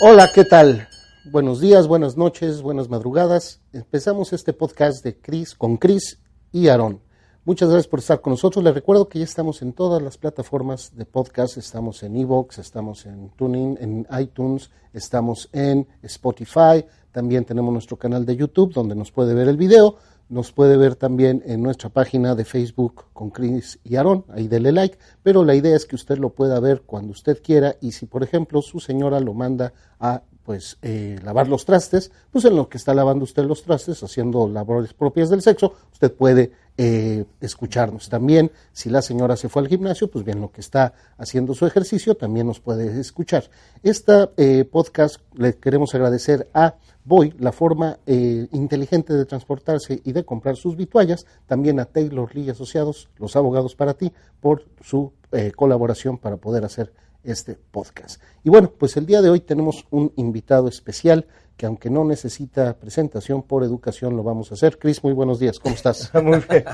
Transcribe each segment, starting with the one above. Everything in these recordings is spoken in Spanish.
Hola, ¿qué tal? Buenos días, buenas noches, buenas madrugadas. Empezamos este podcast de Chris con Chris y Aaron. Muchas gracias por estar con nosotros. Les recuerdo que ya estamos en todas las plataformas de podcast. Estamos en Evox, estamos en Tuning, en iTunes, estamos en Spotify. También tenemos nuestro canal de YouTube donde nos puede ver el video. Nos puede ver también en nuestra página de Facebook con Chris y Aaron, ahí dele like, pero la idea es que usted lo pueda ver cuando usted quiera y si por ejemplo su señora lo manda a pues eh, lavar los trastes, pues en lo que está lavando usted los trastes, haciendo labores propias del sexo, usted puede eh, escucharnos. También, si la señora se fue al gimnasio, pues bien, lo que está haciendo su ejercicio, también nos puede escuchar. Esta eh, podcast le queremos agradecer a Boy, la forma eh, inteligente de transportarse y de comprar sus vituallas, también a Taylor Lee Asociados, los abogados para ti, por su eh, colaboración para poder hacer este podcast. Y bueno, pues el día de hoy tenemos un invitado especial que aunque no necesita presentación por educación lo vamos a hacer. Chris, muy buenos días, ¿cómo estás? muy bien,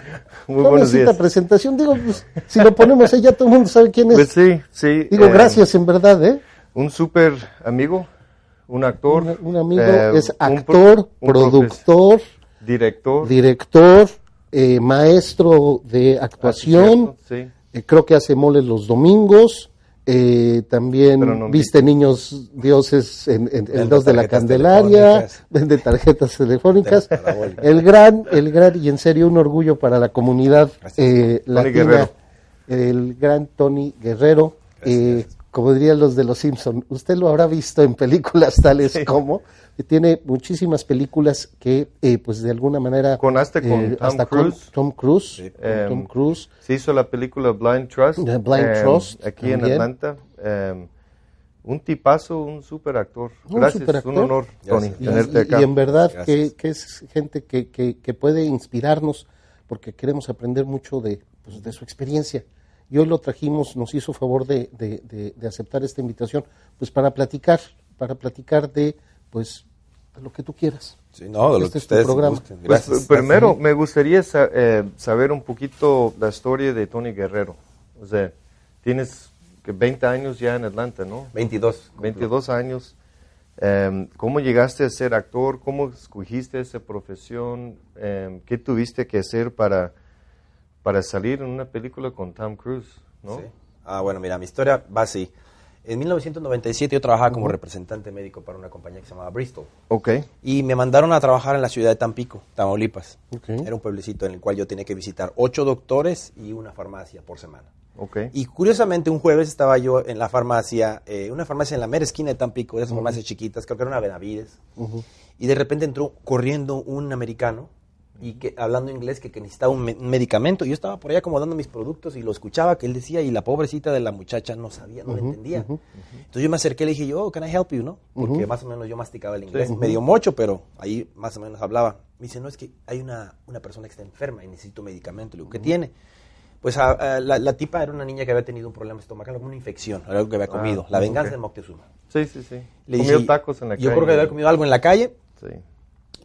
muy no buenos necesita días. presentación, digo, pues, si lo ponemos ahí ya todo el mundo sabe quién es. Pues sí, sí. digo, eh, gracias en verdad, ¿eh? Un súper amigo, un actor. Un, un amigo eh, es actor, un productor, director. director, eh, maestro de actuación, Ah, Sí. creo que hace moles los domingos, eh, también no viste niños dioses en, en- en dos de la Candelaria, vende tarjetas telefónicas, el gran, el gran y en serio un orgullo para la comunidad eh, latina, el gran Tony Guerrero, eh, como dirían los de los Simpson, usted lo habrá visto en películas tales como que tiene muchísimas películas que eh, pues de alguna manera Con- hasta con Tom hasta Cruise. Tom Cruise, Sí. con Tom Cruise Se hizo la película Blind Trust. The Blind em, Trust, Aquí en. Atlanta. em, un tipazo, un súper actor. Un Gracias, superactor. un honor, Tony, Gracias. Tenerte acá. y en verdad que, que es gente que, que- que puede inspirarnos porque queremos aprender mucho de, pues, de su experiencia. Y hoy lo trajimos, nos hizo favor de, de- de- de aceptar esta invitación, pues para platicar, para platicar de, pues, lo que tú quieras. Sí, no, de lo Este que es tu ustedes programa. Pues, Gracias. primero, me gustaría sa- eh, saber un poquito la historia de Tony Guerrero. O sea, tienes que 20 años ya en Atlanta, ¿no? 22. 22 años. Em, ¿Cómo llegaste a ser actor? ¿Cómo escogiste esa profesión? Em, ¿Qué tuviste que hacer para, para salir en una película con Tom Cruise? ¿no? Sí. Ah, bueno, mira, mi historia va así. En 1997 yo trabajaba como representante médico para una compañía que se llamaba Bristol. Ok. Y me mandaron a trabajar en la ciudad de Tampico, Tamaulipas. Ok. Era un pueblecito en el cual yo tenía que visitar ocho doctores y una farmacia por semana. Ok. Y curiosamente, un jueves estaba yo en la farmacia, eh, una farmacia en la mera esquina de Tampico, de esas farmacias chiquitas, creo que era una Benavides. Y de repente entró corriendo un americano y que hablando inglés que, que necesitaba un, me- un medicamento. Yo estaba por ahí acomodando mis productos y lo escuchaba que él decía y la pobrecita de la muchacha no sabía, no lo entendía. Entonces yo me acerqué y le dije yo, oh, can I help you, ¿no? Porque más o menos yo masticaba el inglés, medio mocho, pero ahí más o menos hablaba. Me dice, no, es que hay una, una persona que está enferma y necesito medicamento. Le digo, ¿qué tiene? Pues a- a la, la tipa era una niña que había tenido un problema estomacal, una infección, algo que había comido, la venganza ok. de Moctezuma. Sí, sí, sí. Le Comió dije, tacos en la yo calle. creo que había comido algo en la calle Sí.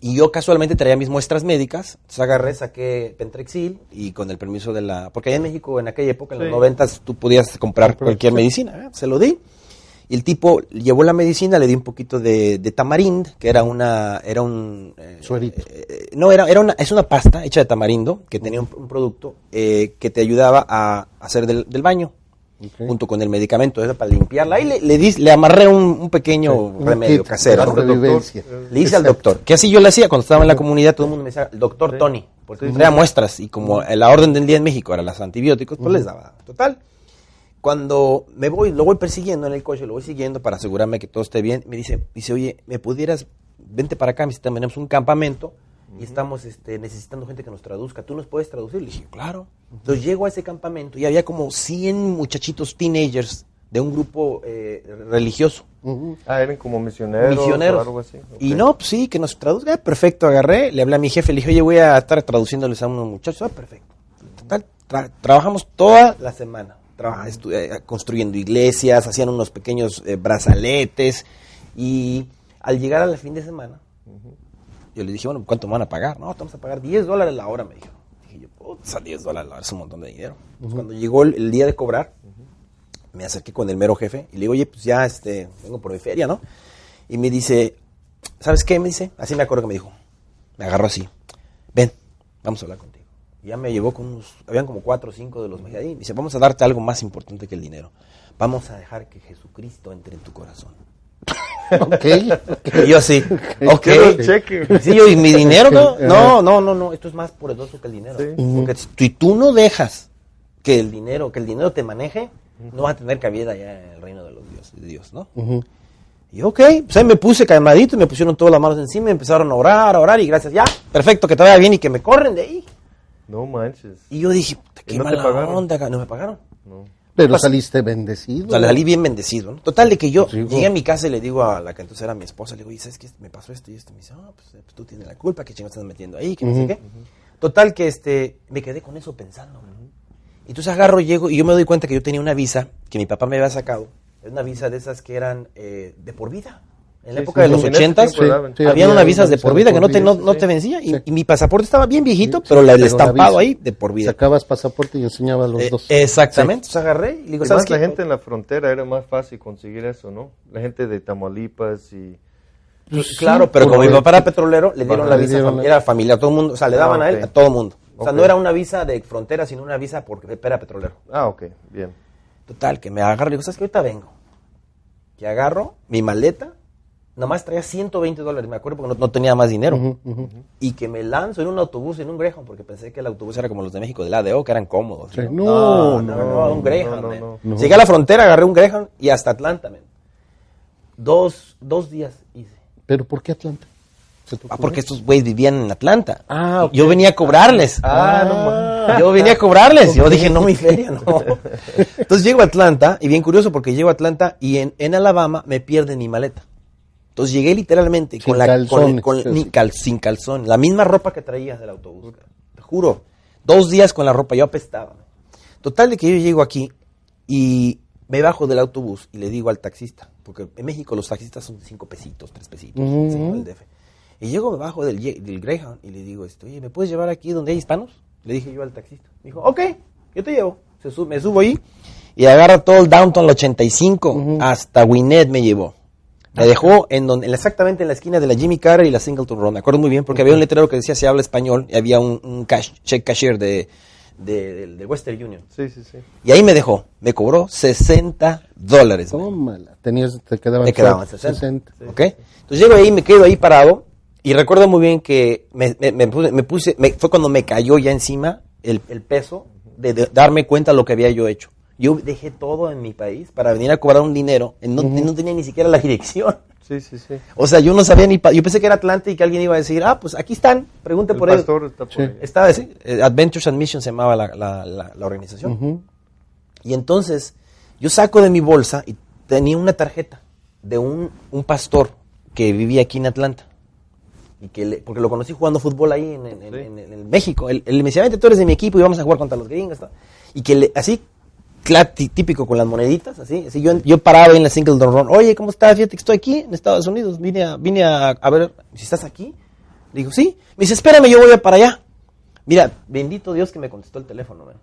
Y yo casualmente traía mis muestras médicas. Entonces agarré, saqué Pentrexil y con el permiso de la... Porque allá en México en aquella época, en Sí. los noventas, tú podías comprar cualquier medicina. ¿eh? Se lo di. Y el tipo llevó la medicina, le di un poquito de, de tamarind, que era una... Era un... eh, eh, no, era, era una, es una pasta hecha de tamarindo que tenía un, un producto eh, que te ayudaba a hacer del, del baño. Junto con el medicamento, era para limpiarla. Ahí le, le, di- le amarré un, un pequeño Un remedio kit casero. Le hice al doctor, que así yo le hacía cuando estaba en la comunidad, todo el mundo me decía, el doctor Tony, porque traía muestras y como la orden del día en México era los antibióticos, pues les daba. Total, cuando me voy, lo voy persiguiendo en el coche, lo voy siguiendo para asegurarme que todo esté bien, me dice, dice, oye, ¿me pudieras, vente para acá, me dice, tenemos un campamento y estamos este, necesitando gente que nos traduzca, ¿tú nos puedes traducir? Le dije, claro. Entonces llego a ese campamento y había como 100 muchachitos teenagers de un grupo eh, religioso. Ah, eran como misioneros, misioneros. o algo así. Y no, pues sí, que nos traduzca. Ah, perfecto, agarré, le hablé a mi jefe, le dije, oye, voy a estar traduciéndoles a unos muchachos. Ah, perfecto. Total, tra- trabajamos toda la semana, traba- estu- eh, construyendo iglesias, hacían unos pequeños eh, brazaletes. Y al llegar al fin de semana, yo le dije, bueno, ¿cuánto me van a pagar? No, te vamos a pagar 10 dólares la hora, me dijo. Dije yo, puta, 10 dólares la hora es un montón de dinero. Cuando llegó el, el día de cobrar, me acerqué con el mero jefe y le digo, oye, pues ya este, vengo por mi feria, ¿no? Y me dice, ¿sabes qué? Me dice, así me acuerdo que me dijo. Me agarró así. Ven, vamos a hablar contigo. Y ya me llevó con unos, habían como cuatro o cinco de los ahí. Dice, vamos a darte algo más importante que el dinero. Vamos a dejar que Jesucristo entre en tu corazón. Ok. Y yo así, ok. Quiero el cheque. Sí, yo, ¿y mi dinero? No, no, no, no, no, esto es más poderoso que el dinero. Sí. Porque si tú, y tú no dejas que el dinero, que el dinero te maneje, no vas a tener cabida ya en el reino de los dioses, de Dios, ¿no? Y ok, pues ahí me puse calmadito me pusieron todas las manos encima y empezaron a orar, a orar y gracias, ya, perfecto, que te vaya bien y que me corren de ahí. No manches. Y yo dije, qué ¿Y no mala onda, no me pagaron. No. Pero Pues- saliste bendecido. O sea, salí bien bendecido, ¿no? Total, de que yo Pues llegué a mi casa y le digo a la que entonces era mi esposa, le digo, oye, ¿sabes qué? Me pasó esto y esto. Me dice, ah, pues, tú tienes la culpa, ¿qué chingados estás metiendo ahí? Que no sé qué. Total, que este, me quedé con eso pensando. ¿no? Y entonces agarro, llego y yo me doy cuenta que yo tenía una visa que mi papá me había sacado. Es una visa de esas que eran eh, de por vida. En la Sí, época sí, de los sí, en ese ochentas, tiempo daban. Sí, habían había unas visas una de visa por de vida que por no te, vida, no, no te vencía. Y, Sí. y mi pasaporte estaba bien viejito, Sí, pero la- el estampado ahí de por vida. Sacabas pasaporte y enseñaba los Eh, dos. exactamente. Entonces agarré y digo, Y ¿sabes más la gente en la frontera era más fácil conseguir eso, ¿no? La gente de Tamaulipas y... Pues Claro, pero como mi papá era petrolero, le dieron la visa, dieron era familiar, todo el mundo, o sea, le daban Ah, a él, a todo el mundo. O sea, Ok. no era una visa de frontera, sino una visa porque era petrolero. Ah, ok, bien. Total, que me agarro y digo, ¿sabes qué? Ahorita vengo. Que agarro mi maleta, nomás traía 120 dólares, me acuerdo porque no, no tenía más dinero. Y que me lanzo en un autobús, en un Greyhound, porque pensé que el autobús era como los de México, del ADO, que eran cómodos. Sí, no, no, no, un Greyhound. man. Llegué a la frontera, agarré un Greyhound y hasta Atlanta, man. Dos, dos días hice. ¿Pero por qué Atlanta? ¿Se te Ah, porque estos güeyes vivían en Atlanta. Ah. Yo venía a cobrarles. Ah, no Yo venía a cobrarles. Yo dije, no, mi feria, no. Entonces llego a Atlanta, y bien curioso porque llego a Atlanta y en, en Alabama me pierden mi maleta. Entonces llegué literalmente Sin con la, con, calzones, con- sí. ni cal- sin calzón, la misma ropa que traías del autobús. Te juro. Dos días con la ropa, yo apestaba. Total de que yo llego aquí y me bajo del autobús y le digo al taxista, porque en México los taxistas son cinco pesitos, tres pesitos, Ujú. sí, ¿no? el DF. Y llego, me bajo del, del Greyhound y le digo, esto, oye, ¿me puedes llevar aquí donde hay hispanos? Le dije yo al taxista. Me dijo, ok, yo te llevo. Se sub- me subo ahí y agarra todo el downtown, el 85, Ujú. hasta Winnet me llevó. Me dejó en donde, en la- exactamente en la esquina de la Jimmy Carter y la Singleton Road. Me acuerdo muy bien porque había un letrero que decía se habla español y había un, un cash, check cashier de, de, Western Union. Sí, sí, sí. Y ahí me dejó. Me cobró 60 dólares. Tómala. Tenías, te quedaban, Me quedaban solo 60. ¿Ok? Entonces llego ahí, me quedo ahí parado. Y recuerdo muy bien que me, me- me puse, me puse- me- fue cuando me cayó ya encima el, el peso de, de darme cuenta de lo que había yo hecho. Yo dejé todo en mi país para venir a cobrar un dinero. no, no tenía ni siquiera la dirección. Sí, sí, sí. O sea, yo no sabía ni... Yo pensé que era Atlanta y que alguien iba a decir, ah, pues aquí están, pregunte El por ellos. pastor está por Sí. ahí. Estaba así, eh, Adventures and Mission se llamaba la, la- la- la organización. Y entonces yo saco de mi bolsa y tenía una tarjeta de un, un pastor que vivía aquí en Atlanta. Y que le- porque lo conocí jugando fútbol ahí en, en- en- Sí. en- en México. Él, él me decía, vente, tú eres de mi equipo y vamos a jugar contra los gringos. tal". Y que le, así, típico con las moneditas, así. así yo, yo paraba en la Singleton Run. Oye, ¿cómo estás? Fíjate que estoy aquí en Estados Unidos. Vine a, vine a, a ver si estás aquí. Le digo, sí. Me dice, espérame, yo voy a para allá. Mira, bendito Dios que me contestó el teléfono, man.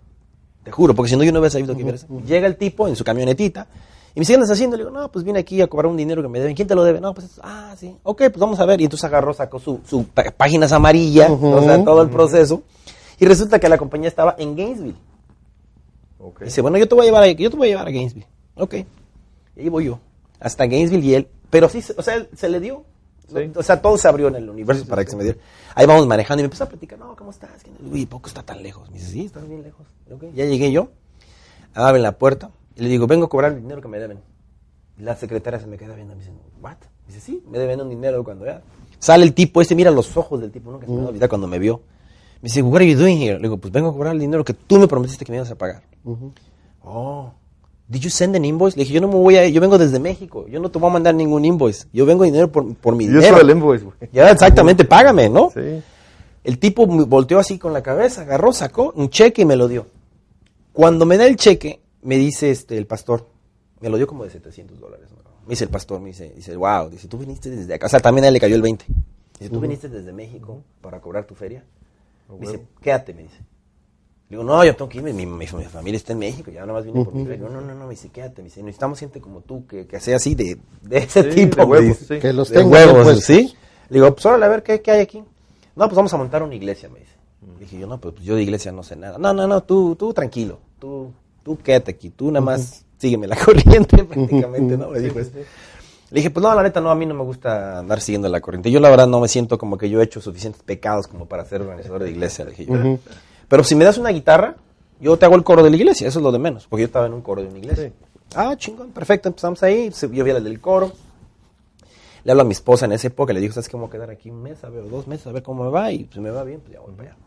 Te juro, porque si no yo no hubiera sabido iba a ser. Llega el tipo en su camionetita y me dice, ¿qué andas haciendo? Le digo, no, pues vine aquí a cobrar un dinero que me deben. ¿Quién te lo debe? No, pues, ah, sí. Ok, pues vamos a ver. Y entonces agarró, sacó su, su pá- páginas amarillas, o sea, todo el proceso. Y resulta que la compañía estaba en Gainesville. Dice, bueno, yo te voy a llevar a, yo te voy a llevar a Gainesville. Ok. Y ahí voy yo. Hasta Gainesville y él. Pero sí, o sea, él se le dio. Sí. O sea, todo se abrió en el universo para que se me diera. Ahí vamos manejando y me empezó a platicar, no, ¿cómo estás? No- Uy, poco está tan lejos. Me dice, sí, estás bien lejos. Ya llegué yo, abren la puerta y le digo, vengo a cobrar el dinero que me deben. La secretaria se me queda viendo y me dice, ¿what? Me dice, sí, me deben un dinero cuando ya. Sale el tipo este, mira los ojos del tipo, nunca se me va a olvidar cuando me vio. Me dice, what are you doing here? Le digo, pues vengo a cobrar el dinero que tú me prometiste que me ibas a pagar. Oh, did you send an invoice? Le dije, yo no me voy a, yo vengo desde México, yo no te voy a mandar ningún invoice, yo vengo dinero por, por mi Yo dinero. soy el invoice, güey. Ya, exactamente, págame, ¿no? Sí. El tipo volteó así con la cabeza, agarró, sacó un cheque y me lo dio. Cuando me da el cheque, me dice este, el pastor, me lo dio como de 700 dólares. ¿no? Me dice el pastor, me dice, dice, wow, dice, tú viniste desde acá, o sea, también a él le cayó el 20. Dice, tú viniste desde México para cobrar tu feria. Me dice, quédate, me dice. Le digo, no, yo tengo que irme, mi, mi, mi familia está en México, ya nada más vine por mi hija. No, no, no, no, me dice, quédate, me dice, necesitamos gente como tú, que, que sea así, de, de ese Sí, tipo. de huevos, sí. Que los De tengo huevos, puestos. ¿sí? Le digo, pues órale, a ver, ¿qué, qué hay aquí? No, pues vamos a montar una iglesia, me dice. Dije yo, no, pues yo de iglesia no sé nada. No, no, no, tú, tú tranquilo, tú, tú quédate aquí, tú nada más sígueme la corriente prácticamente, ¿no? Me dijo este. Le dije, pues no, la neta, no, a mí no me gusta andar siguiendo la corriente. Yo la verdad no me siento como que yo he hecho suficientes pecados como para ser organizador de iglesia, le dije yo. Pero si me das una guitarra, yo te hago el coro de la iglesia, eso es lo de menos, porque yo estaba en un coro de una iglesia. Ah, chingón, perfecto, empezamos ahí, yo vi el del coro. Le hablo a mi esposa en esa época, le digo, ¿sabes qué? Me voy a quedar aquí un mes, a ver, o dos meses, a ver cómo me va, y si me va bien, pues ya voy para allá.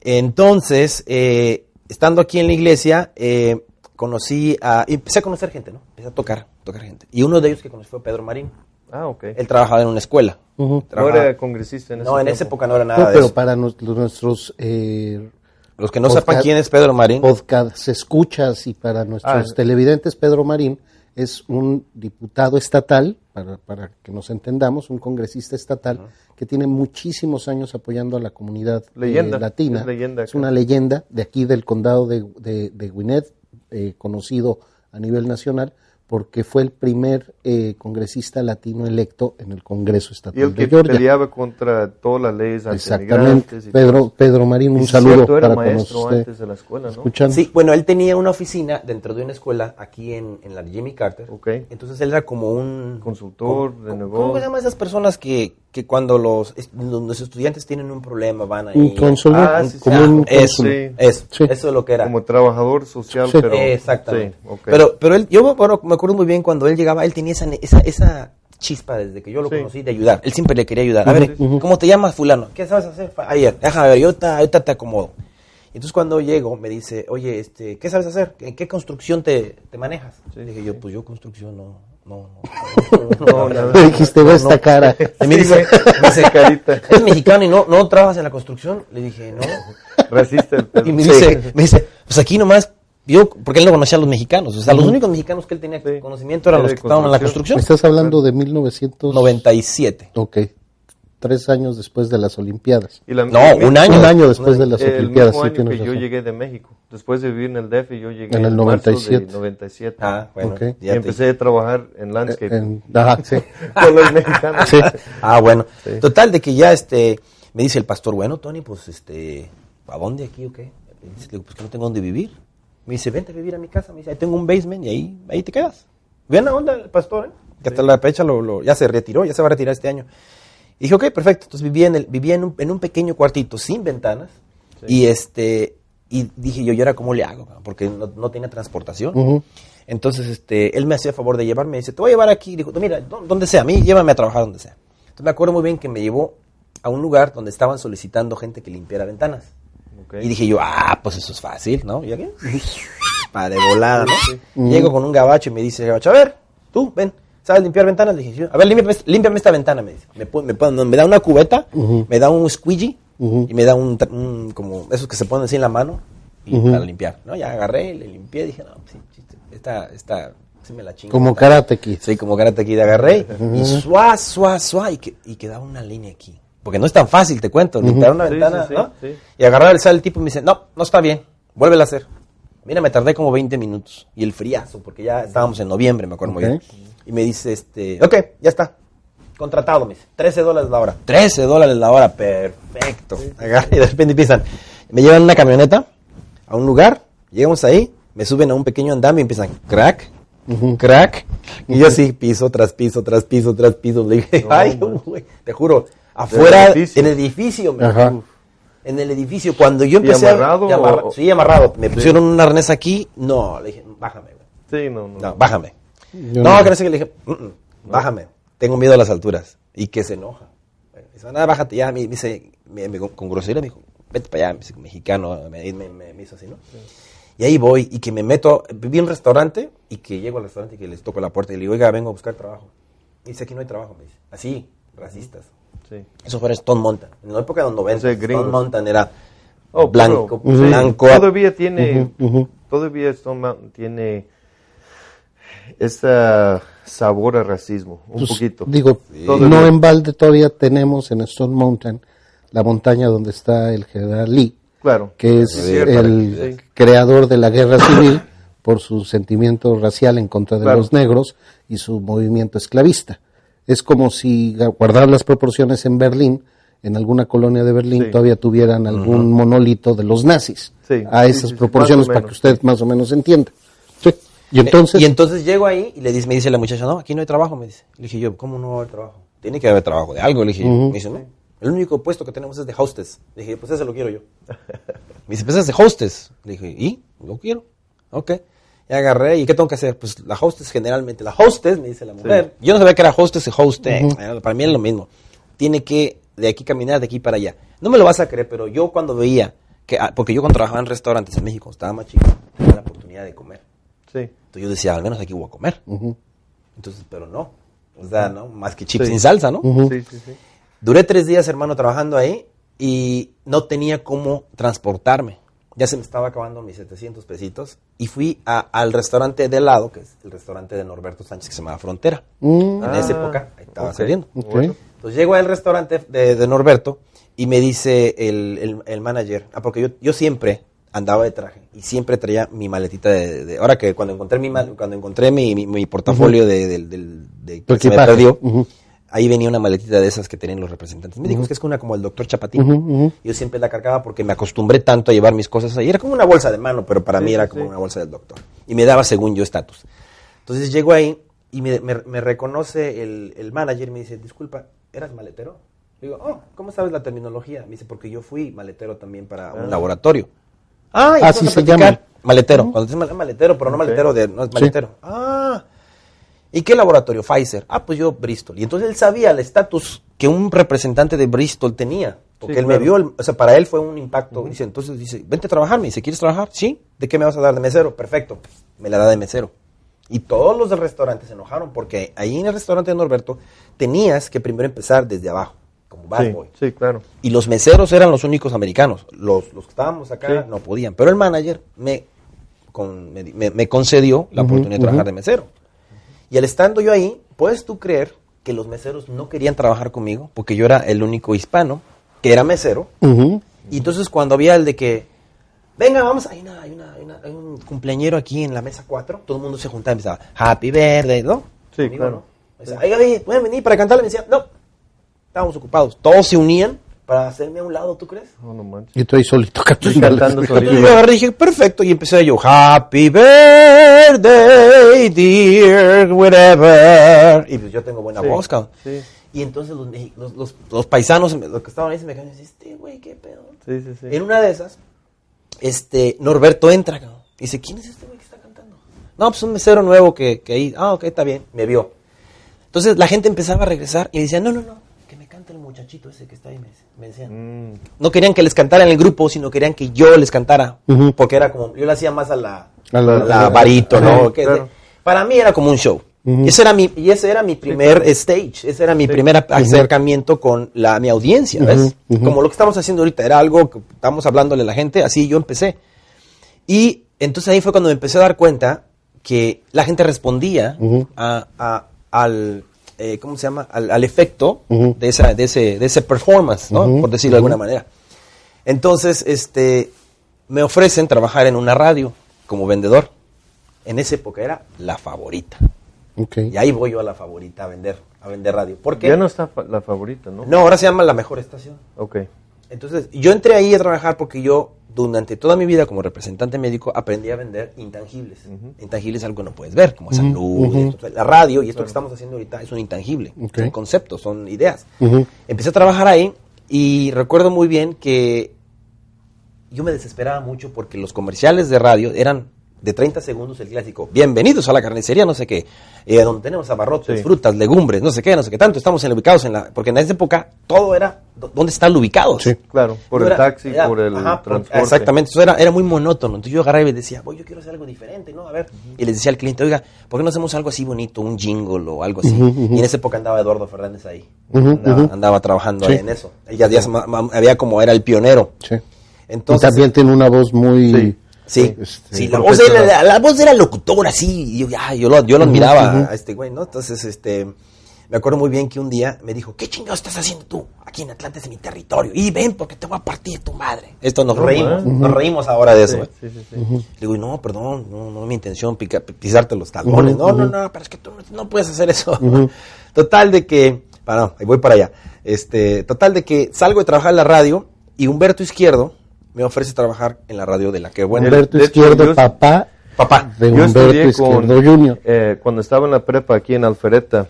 Entonces, eh, estando aquí en la iglesia, eh, conocí a, y empecé a conocer gente, ¿no? Empecé a tocar, tocar gente. Y uno de ellos que conocí fue Pedro Marín. Ah, ok. Él trabajaba en una escuela. Ujú. No Trabajaba- era congresista en ese no, en esa época no era nada No, de pero eso. para nos- los- nuestros eh, Los que no podcast- sepan quién es Pedro Marín, podcast escuchas y para nuestros Ah. televidentes, Pedro Marín es un diputado estatal, para, para que nos entendamos, un congresista estatal que tiene muchísimos años apoyando a la comunidad eh, Leyenda, latina. es leyenda una leyenda de aquí del condado de, de, de Gwinnett, eh, conocido a nivel nacional, porque fue el primer eh, congresista latino electo en el Congreso Estatal Y el que de Georgia. peleaba contra todas las leyes Exactamente. y Pedro, Pedro Marín, un sí, saludo cierto, era para maestro antes de la escuela, ¿no? ¿Escuchan? Sí, bueno, él tenía una oficina dentro de una escuela aquí en, en la Jimmy Carter. Ok. Entonces él era como un... Consultor como- de como- negocio. ¿Cómo se llaman esas personas que, que cuando los, los, estudiantes tienen un problema van ahí? Un cónsul, Ah, un- sí, sí. como Ah, un eso. Sí. eso, Sí. eso es lo que era. Como trabajador social, Sí. pero... Exactamente. Sí, ok. Pero, pero él, yo bueno, me acuerdo muy bien cuando él llegaba, él tenía esa, esa, esa chispa desde que yo lo Sí. conocí de ayudar. Él siempre le quería ayudar. A ver, ¿cómo te llamas, fulano? ¿Qué sabes hacer? Ayer, déjame ver, yo ahorita, ahorita te acomodo. Y entonces cuando llego me dice, oye, este, ¿qué sabes hacer? ¿En qué construcción te, te manejas? Sí, dije yo, pues yo construcción no, no, no. No. Le dijiste, esta cara. Y me dice, me dice, carita. ¿eres mexicano y no, no trabajas en la construcción? Le dije, no. Racista el. Y me Sí. dice, me dice, pues aquí nomás, yo, porque él no conocía a los mexicanos, o sea, los únicos mexicanos que él tenía Sí. conocimiento eran Era los que estaban en la construcción. Estás hablando de 1900... 97. Ok. Tres años después de las Olimpiadas. Y la- No, un año. Un año después de las El Olimpiadas, mismo sí año tienes que yo razón. llegué de México. Después de vivir en el DF, yo llegué En el marzo 97. de 97. Ah, bueno. Ok. y ya te- empecé a trabajar en landscape En- ajá, sí. con los mexicanos. Sí. Ah, bueno. Total, de que ya este, me dice el pastor, bueno, Tony, pues este, ¿a dónde aquí o qué? Le digo, pues que no tengo dónde vivir. Me dice, vente a vivir a mi casa. Me dice, ahí tengo un basement y ahí, ahí te quedas. Bien la onda el pastor, ¿eh? Que hasta la fecha lo, lo- ya se retiró, ya se va a retirar este año. Y dije, ok, perfecto. Entonces vivía en, el, vivía en, un, en un pequeño cuartito sin ventanas. Y este y dije yo, ¿y ahora cómo le hago? Porque no, no tenía transportación. Entonces, este, él me hacía favor de llevarme. Dice, te voy a llevar aquí. Dijo, mira, donde sea, a mí llévame a trabajar donde sea. Entonces me acuerdo muy bien que me llevó a un lugar donde estaban solicitando gente que limpiara ventanas. Y dije yo, ah, pues eso es fácil, ¿no? Y aquí, para de volada, ¿no? Llego con un gabacho y me dice, gabacho, a ver, tú, ven, ¿sabes limpiar ventanas? Le dije, yo, a ver, límpiame, límpiame esta ventana, me dice. Me, me, me da una cubeta, me da un squeegee y me da un, un- como, esos que se ponen así en la mano y para limpiar, ¿no? Ya agarré, le limpié, dije, no, pues sí, chiste, esta, esta, sí me la chingo. Como Karate Kid. Sí, como karate aquí de agarré y suá, suá, suá, y, que, y quedaba una línea aquí. Porque no es tan fácil, te cuento, limpiar una Sí, ventana, sí, sí, ¿no? sí. Y agarrar el sal, el tipo y me dice, no, no está bien, vuélvela a hacer. Mira, me tardé como 20 minutos. Y el friazo, porque ya estábamos en noviembre, me acuerdo muy bien. Y me dice, este, ok, ya está. Contratado, me dice, 13 dólares la hora. 13 dólares la hora, perfecto. Agarra y de repente empiezan, me llevan en una camioneta a un lugar, llegamos ahí, me suben a un pequeño andamio y empiezan, crack, crack. Y yo así, piso tras piso, tras piso, tras piso. Le dije, ay, güey, te juro, afuera, edificio. en el edificio, Ajá. En el edificio, cuando yo empecé amarrado a... y amarra- o- sí, amarrado. Me pusieron un arnés aquí, no, le dije, bájame, güey. Sí, no, no. No, bájame. Yo no, que no sé qué le dije, "Mm, mm, bájame. Tengo miedo a las alturas. Y que se enoja. Me dice, nada, bájate ya. Me, me dice, me- me- con grosería me dijo, vete para allá, me dice, mexicano, me, me- me- me hizo así, ¿no? Y ahí voy y que me meto, viví en un restaurante y que llego al restaurante y que les toco la puerta y le digo, oiga, vengo a buscar trabajo. Y dice, aquí no hay trabajo, me dice. Así, racistas. Sí. Eso fue en Stone Mountain. En la época de los 90, Ese gringo. Stone Mountain era Oh, blanco, pero, sí, blanco. Todavía tiene, ujú. todavía Stone Mountain tiene ese sabor a racismo, un Pues, poquito. Digo, Todavía. no en balde todavía tenemos en Stone Mountain la montaña donde está el general Lee. Claro. que es Sí, el sí. creador de la guerra civil por su sentimiento racial en contra de Claro. los negros y su movimiento esclavista. Es como si guardar las proporciones en Berlín, en alguna colonia de Berlín, Sí. todavía tuvieran algún monolito de los nazis. Sí, a esas sí, sí, proporciones para que usted más o menos entienda. Sí. Y entonces, Eh, y entonces llego ahí y le dice, me dice la muchacha, no, aquí no hay trabajo, me dice. Le dije yo, ¿cómo no va a haber trabajo? Tiene que haber trabajo de algo, le dije yo. Me dice, no, el único puesto que tenemos es de hostess. Le dije, pues ese lo quiero yo. Me dice, pues es de hostess. Le dije, ¿y? Lo quiero. Ok. Y agarré, ¿y qué tengo que hacer? Pues la hostess generalmente, la hostess, me dice la mujer. Yo no sabía que era hostess y host, eh, para mí es lo mismo. Tiene que de aquí caminar, de aquí para allá. No me lo vas a creer, pero yo cuando veía, que, ah, porque yo cuando trabajaba en restaurantes en México, estaba más chico, tenía la oportunidad de comer. Sí. Entonces yo decía, al menos aquí voy a comer. Entonces, pero no. O sea, ¿no? Más que chips Sí. sin salsa, ¿no? Sí, sí, sí. Duré tres días, hermano, trabajando ahí y no tenía cómo transportarme. Ya se me estaba acabando mis 700 pesitos y fui a- al restaurante de lado, que es el restaurante de Norberto Sánchez, que se llama Frontera. Mm. En esa Ah, época ahí estaba ok. saliendo. Bueno. Entonces llego al restaurante de, de Norberto y me dice el, el- el manager, ah, porque yo, yo siempre andaba de traje y siempre traía mi maletita de, de- ahora que cuando encontré mi mal- cuando encontré mi, mi- mi portafolio de, del- del- de- Tu que se me perdió. Ahí venía una maletita de esas que tenían los representantes médicos, que es como una como el doctor Chapatín. Ujú. Yo siempre la cargaba porque me acostumbré tanto a llevar mis cosas ahí. Era como una bolsa de mano, pero para mí era como una bolsa del doctor. Y me daba según yo estatus. Entonces llego ahí y me, me- me reconoce el, el manager y me dice, disculpa, ¿eras maletero? Digo, oh, ¿cómo sabes la terminología? Me dice, porque yo fui maletero también para un laboratorio. Ah, y Así se llama. Maletero. Cuando dices mal- maletero, pero no maletero de, no es Sí. maletero. Ah, ¿Y qué laboratorio? Pfizer. Ah, pues yo Bristol. Y entonces él sabía el estatus que un representante de Bristol tenía. Porque Sí, él claro. me vio, el- o sea, para él fue un impacto. Dice, entonces dice, vente a trabajar. Me dice, ¿quieres trabajar? Sí. ¿De qué me vas a dar? De mesero. Perfecto. Me la da de mesero. Y todos los del restaurante se enojaron porque ahí en el restaurante de Norberto tenías que primero empezar desde abajo, como bad Sí, boy. sí, claro. Y los meseros eran los únicos americanos. Los, los que estábamos acá Sí. no podían. Pero el manager me, con- me, me- me concedió la oportunidad de trabajar de mesero. Y al estando yo ahí, ¿puedes tú creer que los meseros no querían trabajar conmigo? Porque yo era el único hispano que era mesero. Y entonces cuando había el de que, venga, vamos, hay, una, hay, una, hay, una- hay un cumpleañero aquí en la mesa 4, todo el mundo se juntaba y empezaba, Happy Birthday, ¿no? Sí, claro. ¿no? Me decía, "Oiga, oye, ¿pueden venir para cantarle? Me decía, no, estábamos ocupados. Todos se unían para hacerme a un lado, ¿tú crees? Oh, no manches. Y tú ahí solito cantando yo agarré y dije, perfecto, y empecé yo, Happy Birthday, dear, whatever. Y pues yo tengo buena Sí, voz, cabrón. sí. Y entonces los, los- los paisanos, los que estaban ahí, se me quedaron y dicen, este güey, qué pedo. Sí, sí, sí. En una de esas, este, Norberto entra, cabrón, y dice, ¿quién es este güey que está cantando? No, pues un mesero nuevo que, que ahí, ah, ok, está bien, me vio. Entonces la gente empezaba a regresar y decía, no, no, no, que me cante el muchachito ese que está ahí, me, me decían. Mm, No querían que les cantara en el grupo, sino querían que yo les cantara. Porque era como, yo le hacía más a la, A la- a la varito, ¿no? Sí, Que- claro. Para mí era como un show. Ese era mi, y ese era mi primer stage, ese era mi primer acercamiento con la, mi audiencia, ¿ves? Como lo que estamos haciendo ahorita, era algo que estamos hablándole a la gente, así yo empecé. Y entonces ahí fue cuando me empecé a dar cuenta que la gente respondía a- a- al, eh, ¿cómo se llama? Al, al efecto de, esa, de, ese, de ese performance, ¿no? Por decirlo de alguna manera. Entonces, este, me ofrecen trabajar en una radio como vendedor. En esa época era la favorita. Ok. Y ahí voy yo a la favorita a vender, a vender radio. ¿Por qué? Ya no está fa- la favorita, ¿no? No, ahora se llama la mejor estación. Ok. Entonces, yo entré ahí a trabajar porque yo, durante toda mi vida como representante médico, aprendí a vender intangibles. Intangibles es algo que no puedes ver, como salud. esto. O sea, la radio y esto que estamos haciendo ahorita es un intangible. Son conceptos, son ideas. Empecé a trabajar ahí y recuerdo muy bien que yo me desesperaba mucho porque los comerciales de radio eran de 30 segundos el clásico. Bienvenidos a la carnicería, no sé qué, eh, donde tenemos abarrotes, Sí. frutas, legumbres, no sé qué, no sé qué tanto. Estamos en, ubicados en la. Porque en esa época todo era. ¿Dónde están ubicados? Sí. Claro, por No el era- taxi, era- por el ajá, por- transporte. Exactamente, eso era, era muy monótono. Entonces yo agarraba y decía, voy, yo quiero hacer algo diferente, ¿no? A ver. Y les decía al cliente, oiga, ¿por qué no hacemos algo así bonito, un jingle o algo así? Y en esa época andaba Eduardo Fernández ahí. Andaba, andaba trabajando Sí. ahí en eso. Ella había como era el pionero. Sí. Entonces, y también tiene una voz muy... Sí. Sí, Este, sí la, voz era, la, la voz era locutora, así, y yo, ya, yo lo, yo lo admiraba a este güey, ¿no? Entonces, este, Me acuerdo muy bien que un día me dijo, ¿qué chingados estás haciendo tú? Aquí en Atlanta es mi territorio. Y ven porque te voy a partir tu madre. Esto nos reímos, nos reímos ahora de eso. ¿eh? Sí, sí, sí. Le digo, no, perdón, no, no es mi intención pica- pisarte los talones. No, no, no, pero es que tú no, no puedes hacer eso. Total de que, para, no, ahí voy para allá. Este, total de que salgo de trabajar en la radio y Humberto Izquierdo me ofrece trabajar en la radio de la que buena. Humberto Izquierdo, yo- papá Papá. de Yo Humberto Izquierdo con, Jr. eh, cuando estaba en la prepa aquí en Alfereta,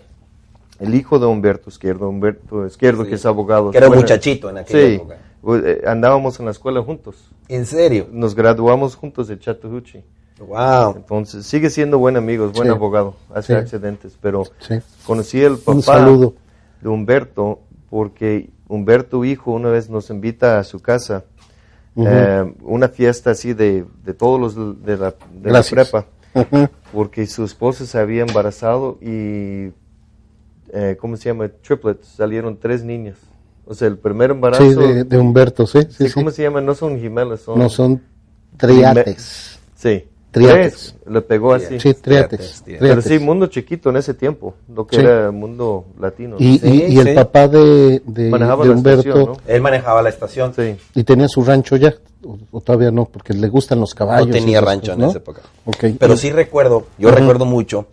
el hijo de Humberto Izquierdo, Humberto Izquierdo, que es abogado. Que era un Bueno, muchachito en aquella sí, época. eh, andábamos en la escuela juntos. ¿En serio? Nos graduamos juntos de Chattahoochee. Wow. Entonces, sigue siendo buen amigo, es buen Sí. abogado, hace Sí. accidentes, pero Sí. conocí al papá Un saludo. de Humberto porque Humberto hijo una vez nos invita a su casa eh, una fiesta así de, de todos los de la, de la prepa Ujú. porque su esposa se había embarazado y eh, ¿cómo se llama? triplets salieron tres niñas o sea el primer embarazo Sí, de, de Humberto, sí, sí, sí, sí. ¿cómo se llama? no son gemelas son No son triates. sí Triates. tres, le pegó así Sí, triates. Triates, pero triates. sí, mundo chiquito en ese tiempo, lo que Sí. era mundo latino. Y, Sí, y- y el sí. papá de, de, Manejaba de la Humberto estación, ¿no? Él manejaba la estación. Sí. y tenía su rancho ya, o, o todavía no, porque le gustan los caballos. No tenía rancho cosas, en ¿no? esa época. Ok. Pero Y- sí recuerdo, yo recuerdo mucho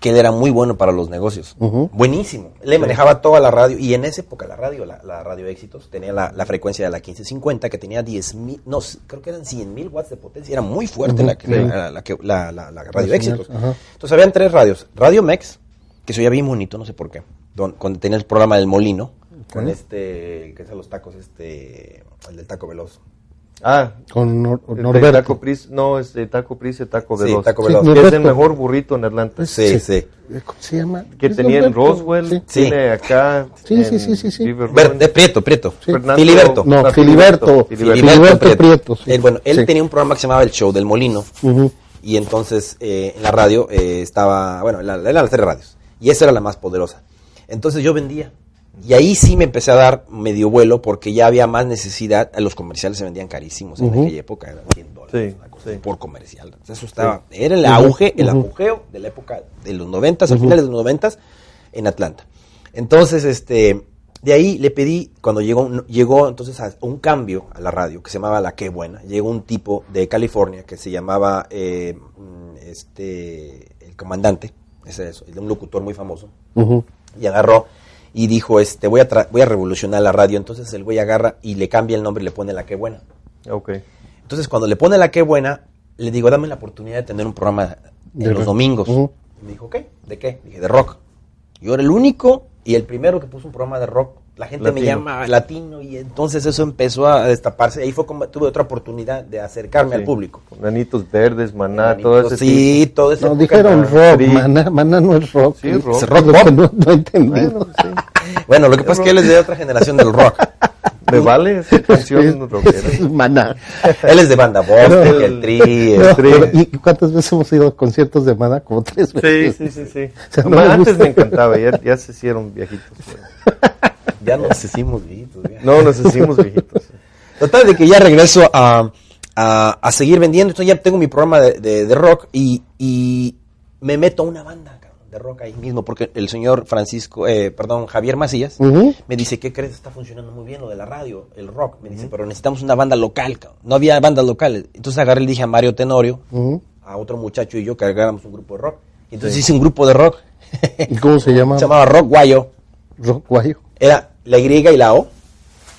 que él era muy bueno para los negocios. Buenísimo. Le manejaba toda la radio. Y en esa época la radio, la, la radio éxitos, tenía la, la frecuencia de la 1550 que tenía 10 mil, no, creo que eran 100 mil watts de potencia. Era muy fuerte la, la, la radio éxitos. Entonces habían tres radios. Radio Mex, que se oía bien bonito, no sé por qué. Don, cuando tenía el programa del Molino, con este, que es a los tacos, este, el del taco veloz. Ah, Con Nor- de Norberto. Taco Pris, no, es de Taco Pris y Taco Sí, Veloz. Taco Sí, Veloz. que es el mejor burrito en Atlanta. Sí, sí. Eh, ¿Cómo se llama? Que tenía en Roswell, sí. Sí. tiene acá. Sí, en sí, sí, sí, sí. De Prieto, Prieto. Fernando- Filiberto. No, No, Filiberto. Filiberto. Filiberto, Prieto. sí. Él, bueno, él Sí. tenía un programa que se llamaba El Show del Molino. Y entonces eh, en la radio eh, estaba, bueno, la- eran las tres radios. Y esa era la más poderosa. Entonces yo vendía. Y ahí sí me empecé a dar medio vuelo porque ya había más necesidad. Los comerciales se vendían carísimos en aquella época, eran 100 dólares Sí, una cosa, sí. por comercial. Eso estaba, era el auge, el apogeo de la época de los noventas, al finales de los noventas, en Atlanta. Entonces, este, de ahí le pedí, cuando llegó, llegó entonces a un cambio a la radio que se llamaba La Qué Buena, llegó un tipo de California que se llamaba, eh, este, el comandante, ese es un locutor muy famoso, y agarró y dijo, este, voy a, tra- voy a revolucionar la radio. Entonces el güey agarra y le cambia el nombre y le pone La Qué Buena. Ok. Entonces, cuando le pone la que buena, le digo, dame la oportunidad de tener un programa De los domingos. Y me dijo, ¿ok? ¿De qué? Dije, de rock. Yo era el único y el primero que puso un programa de rock. La gente me llama latino y entonces eso empezó a destaparse. Ahí fue como tuve otra oportunidad de acercarme al público. Nanitos verdes, maná, todo ese Sí, todo eso. No, dijeron rock, Sí. maná, maná no es rock. Sí, rock. Es no, no he entendido. Bueno, sí. Bueno, lo que pasa es que él es de otra generación del rock. Me vale esa canción rockera. Es maná. Él es de banda No. el Tri, el No, Tri. pero, ¿Y cuántas veces hemos ido a conciertos de maná? Como tres Sí, veces. sí, sí, sí. sea, no Ma- me Antes gusta. me encantaba, ya, ya se hicieron viejitos. Ya nos hicimos viejitos. ya. No, nos hicimos viejitos. Total, de que ya regreso a, a, a seguir vendiendo. Entonces ya tengo mi programa de, de- de rock y, y me meto a una banda rock ahí mismo. Porque el señor Francisco, eh, perdón, Javier Macías, me dice, ¿qué crees? Está funcionando muy bien lo de la radio, el rock. Me dice, pero necesitamos una banda local. cabrón. No había bandas locales. Entonces agarré y le dije a Mario Tenorio, a otro muchacho y yo que hagáramos un grupo de rock. Y entonces hice un grupo de rock. ¿Y cómo se llama? Se llamaba Rock Guayo. Rock guayo. Era la Y y la O.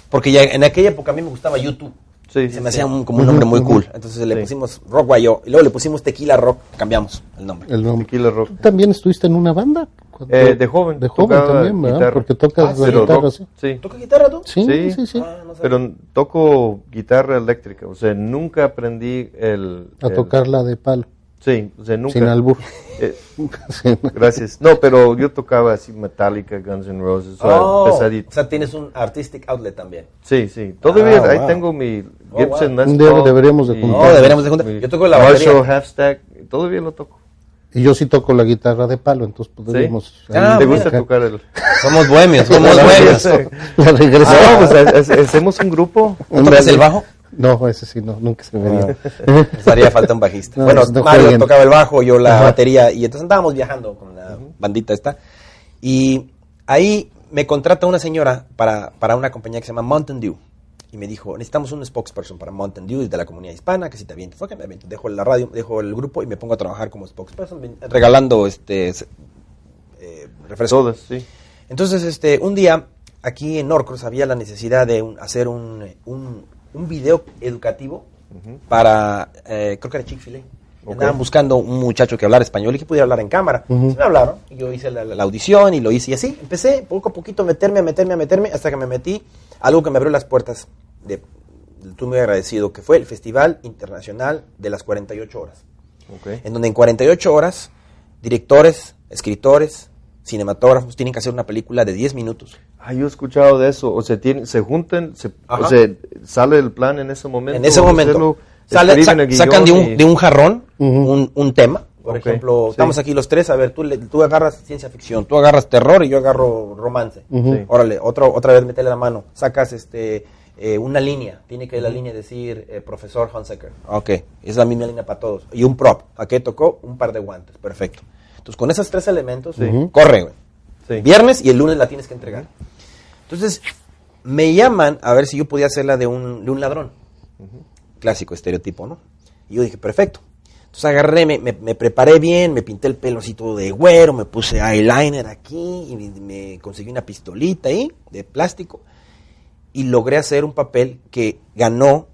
Porque ya en aquella época a mí me gustaba YouTube. Sí, se sí, me sí. hacía un- como un nombre muy cool. Entonces le Sí. pusimos Rock Guayo. Y luego le pusimos Tequila Rock. Cambiamos el nombre. El nombre. Tequila Rock. ¿Tú también estuviste en una banda? Eh, de joven. De joven también, ¿verdad? guitarra. Porque tocas Ah, la Pero guitarra, rock, ¿sí? sí. ¿Toca guitarra tú? Sí, Sí. sí, sí. Ah, no. Pero toco guitarra eléctrica, o sea, nunca aprendí el... A el- tocarla de palo, Sí, o sea, nunca... sin albur. Eh, gracias. No, pero yo tocaba así Metallica, Guns N' Roses, Oh, pesadito. o sea, tienes un artistic outlet también. Sí, sí. Todavía Ah, ahí wow. tengo mi Oh, Gibson wow. Les Un día Paul deberíamos de juntar. No, deberíamos de juntar. mi Yo toco la Marshall batería. Half Stack, todavía lo toco. Y yo sí toco la guitarra de palo, entonces podríamos... ¿Sí? Ah, ¿Te mira. gusta tocar el...? Somos bohemios, somos La bohemios. La regreso. Ah, pues ha- ha- hacemos un grupo. ¿Tocas el bajo? No, ese sí, no, nunca se me dio. Nos haría falta un bajista. No, bueno, no Mario jueguen. tocaba el bajo, yo la Ajá. batería, y entonces andábamos viajando con la bandita esta. Y ahí me contrata una señora para, para una compañía que se llama Mountain Dew. Y me dijo, necesitamos un spokesperson para Mountain Dew de la comunidad hispana, que si te avientas, ok, me aviento. Dejo la radio, dejo el grupo y me pongo a trabajar como spokesperson, regalando este eh, refrescos. Todas, sí. Entonces, este, un día, aquí en Norcross había la necesidad de un- hacer un, un, un video educativo para, eh, creo que era Chick-fil-A. Ok. Andaban buscando un muchacho que hablara español y que pudiera hablar en cámara. Me hablaron, y yo hice la, la audición y lo hice y así. Empecé poco a poquito a meterme, a meterme, a meterme, hasta que me metí algo que me abrió las puertas de, estoy muy agradecido, que fue el Festival Internacional de las 48 Horas Ok. en donde en 48 horas directores, escritores, cinematógrafos tienen que hacer una película de 10 minutos. Ah, yo he escuchado de eso. O sea, tienen, se juntan, se, o sea, sale el plan en ese momento. En ese momento sale- sa- sacan de un, y- de un jarrón un, un tema. Por ejemplo, sí. estamos aquí los tres, a ver, tú, le- tú agarras ciencia ficción, tú agarras terror y yo agarro romance. Sí. Órale, otro, otra vez métele la mano. Sacas este eh, una línea, tiene que la línea decir eh, profesor Hunsaker. Ok, es la misma línea para todos. Y un prop, ¿a qué tocó? Un par de guantes, perfecto. Entonces con esos tres elementos, Sí. corre, güey. Sí. Viernes y el lunes la tienes que entregar. Entonces, me llaman a ver si yo podía hacerla de un, de un ladrón. Clásico estereotipo, ¿no? Y yo dije, perfecto. Entonces agarré, me, me- me preparé bien, me pinté el pelo así todo de güero, me puse eyeliner aquí y me, me conseguí una pistolita ahí de plástico y logré hacer un papel que ganó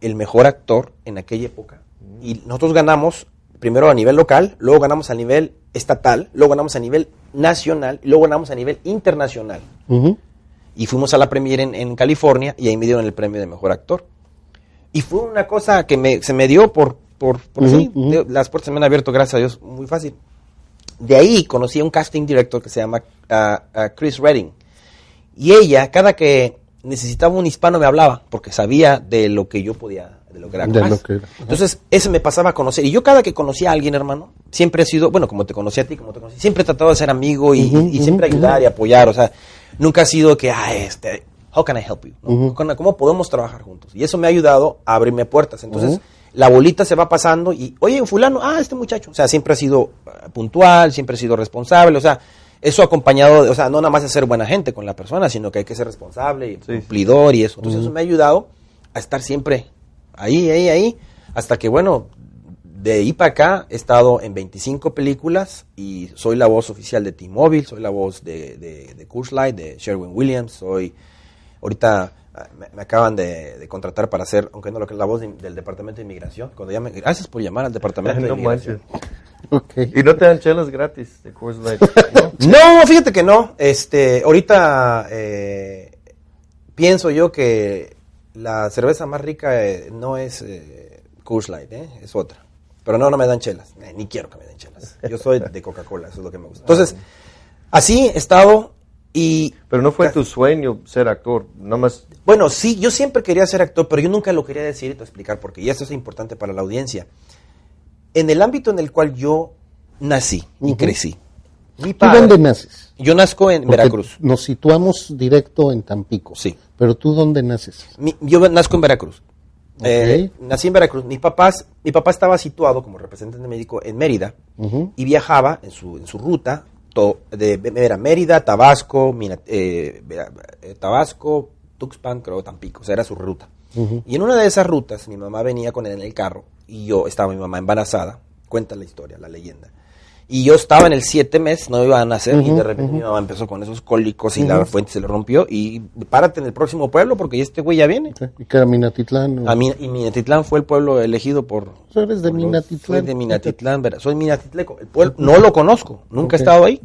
el mejor actor en aquella época. Y nosotros ganamos primero a nivel local, luego ganamos a nivel estatal, luego ganamos a nivel nacional y luego ganamos a nivel internacional. Y fuimos a la premiere en, en California y ahí me dieron el premio de mejor actor. Y fue una cosa que me, se me dio por, por, por sí. Las puertas se me han abierto, gracias a Dios, muy fácil. De ahí conocí a un casting director que se llama Chris Redding. Y ella, cada que necesitaba un hispano, me hablaba, porque sabía de lo que yo podía, de lo que era. Entonces, ese me pasaba a conocer. Y yo cada que conocía a alguien, hermano, siempre he sido, bueno, como te conocí a ti, como te conocí, siempre he tratado de ser amigo y, siempre ayudar y apoyar. O sea, nunca ha sido que, ah, este, how can I help you? ¿Cómo- ¿Cómo podemos trabajar juntos? Y eso me ha ayudado a abrirme puertas. Entonces, la bolita se va pasando y, oye, fulano, ah, este muchacho. O sea, siempre ha sido eh, puntual, siempre ha sido responsable. O sea, eso acompañado, de- o sea, no nada más de ser buena gente con la persona, sino que hay que ser responsable y Sí. cumplidor y eso. Entonces, eso me ha ayudado a estar siempre ahí, ahí, ahí, hasta que, bueno, de ahí para acá he estado en 25 películas y soy la voz oficial de T-Mobile, soy la voz de, de, de Light, de Sherwin Williams, soy, ahorita ah, me, me acaban de, de contratar para hacer, aunque no lo que es la voz de- del Departamento de Inmigración, cuando llamen, gracias por llamar al Departamento de no Inmigración. manches. Ok. Y no te dan chelas gratis de Coors Light, ¿no? No, fíjate que no. Este, ahorita eh, pienso yo que la cerveza más rica eh, no es eh, Coors Light, eh, es otra. Pero no, no me dan chelas. Eh, ni quiero que me den chelas. Yo soy de Coca-Cola, eso es lo que me gusta. Entonces, así he estado y Pero no fue tu sueño ser actor, nada más. bueno, sí, yo siempre quería ser actor, pero yo nunca lo quería decir y te voy a explicar por qué. Y esto es importante para la audiencia. En el ámbito en el cual yo nací y crecí. Mi ¿Tú padre- dónde naces? Yo nazco en Porque Veracruz. Nos situamos directo en Tampico. Sí. Pero tú dónde naces? Mi- yo nazco en Veracruz. Eh, nací en Veracruz. Mis papás, mi papá estaba situado como representante médico en Mérida y viajaba en su, en su ruta to- de, era Mérida, Tabasco, Mina- eh, eh, Tabasco, Tuxpan, creo, Tampico. O sea, era su ruta. Y en una de esas rutas, mi mamá venía con él en el carro y yo estaba mi mamá embarazada. Cuenta la historia, la leyenda. Y yo estaba en el siete mes, no iba a nacer, y de repente mi mamá empezó con esos cólicos y la fuente se le rompió. Y párate en el próximo pueblo porque este güey ya viene. ¿Y que era Minatitlán? o- A mí, y Minatitlán fue el pueblo elegido por... Eres de por los- Minatitlán. Soy de Minatitlán, Vera- soy minatitleco. El pueblo, no lo conozco, nunca he estado ahí.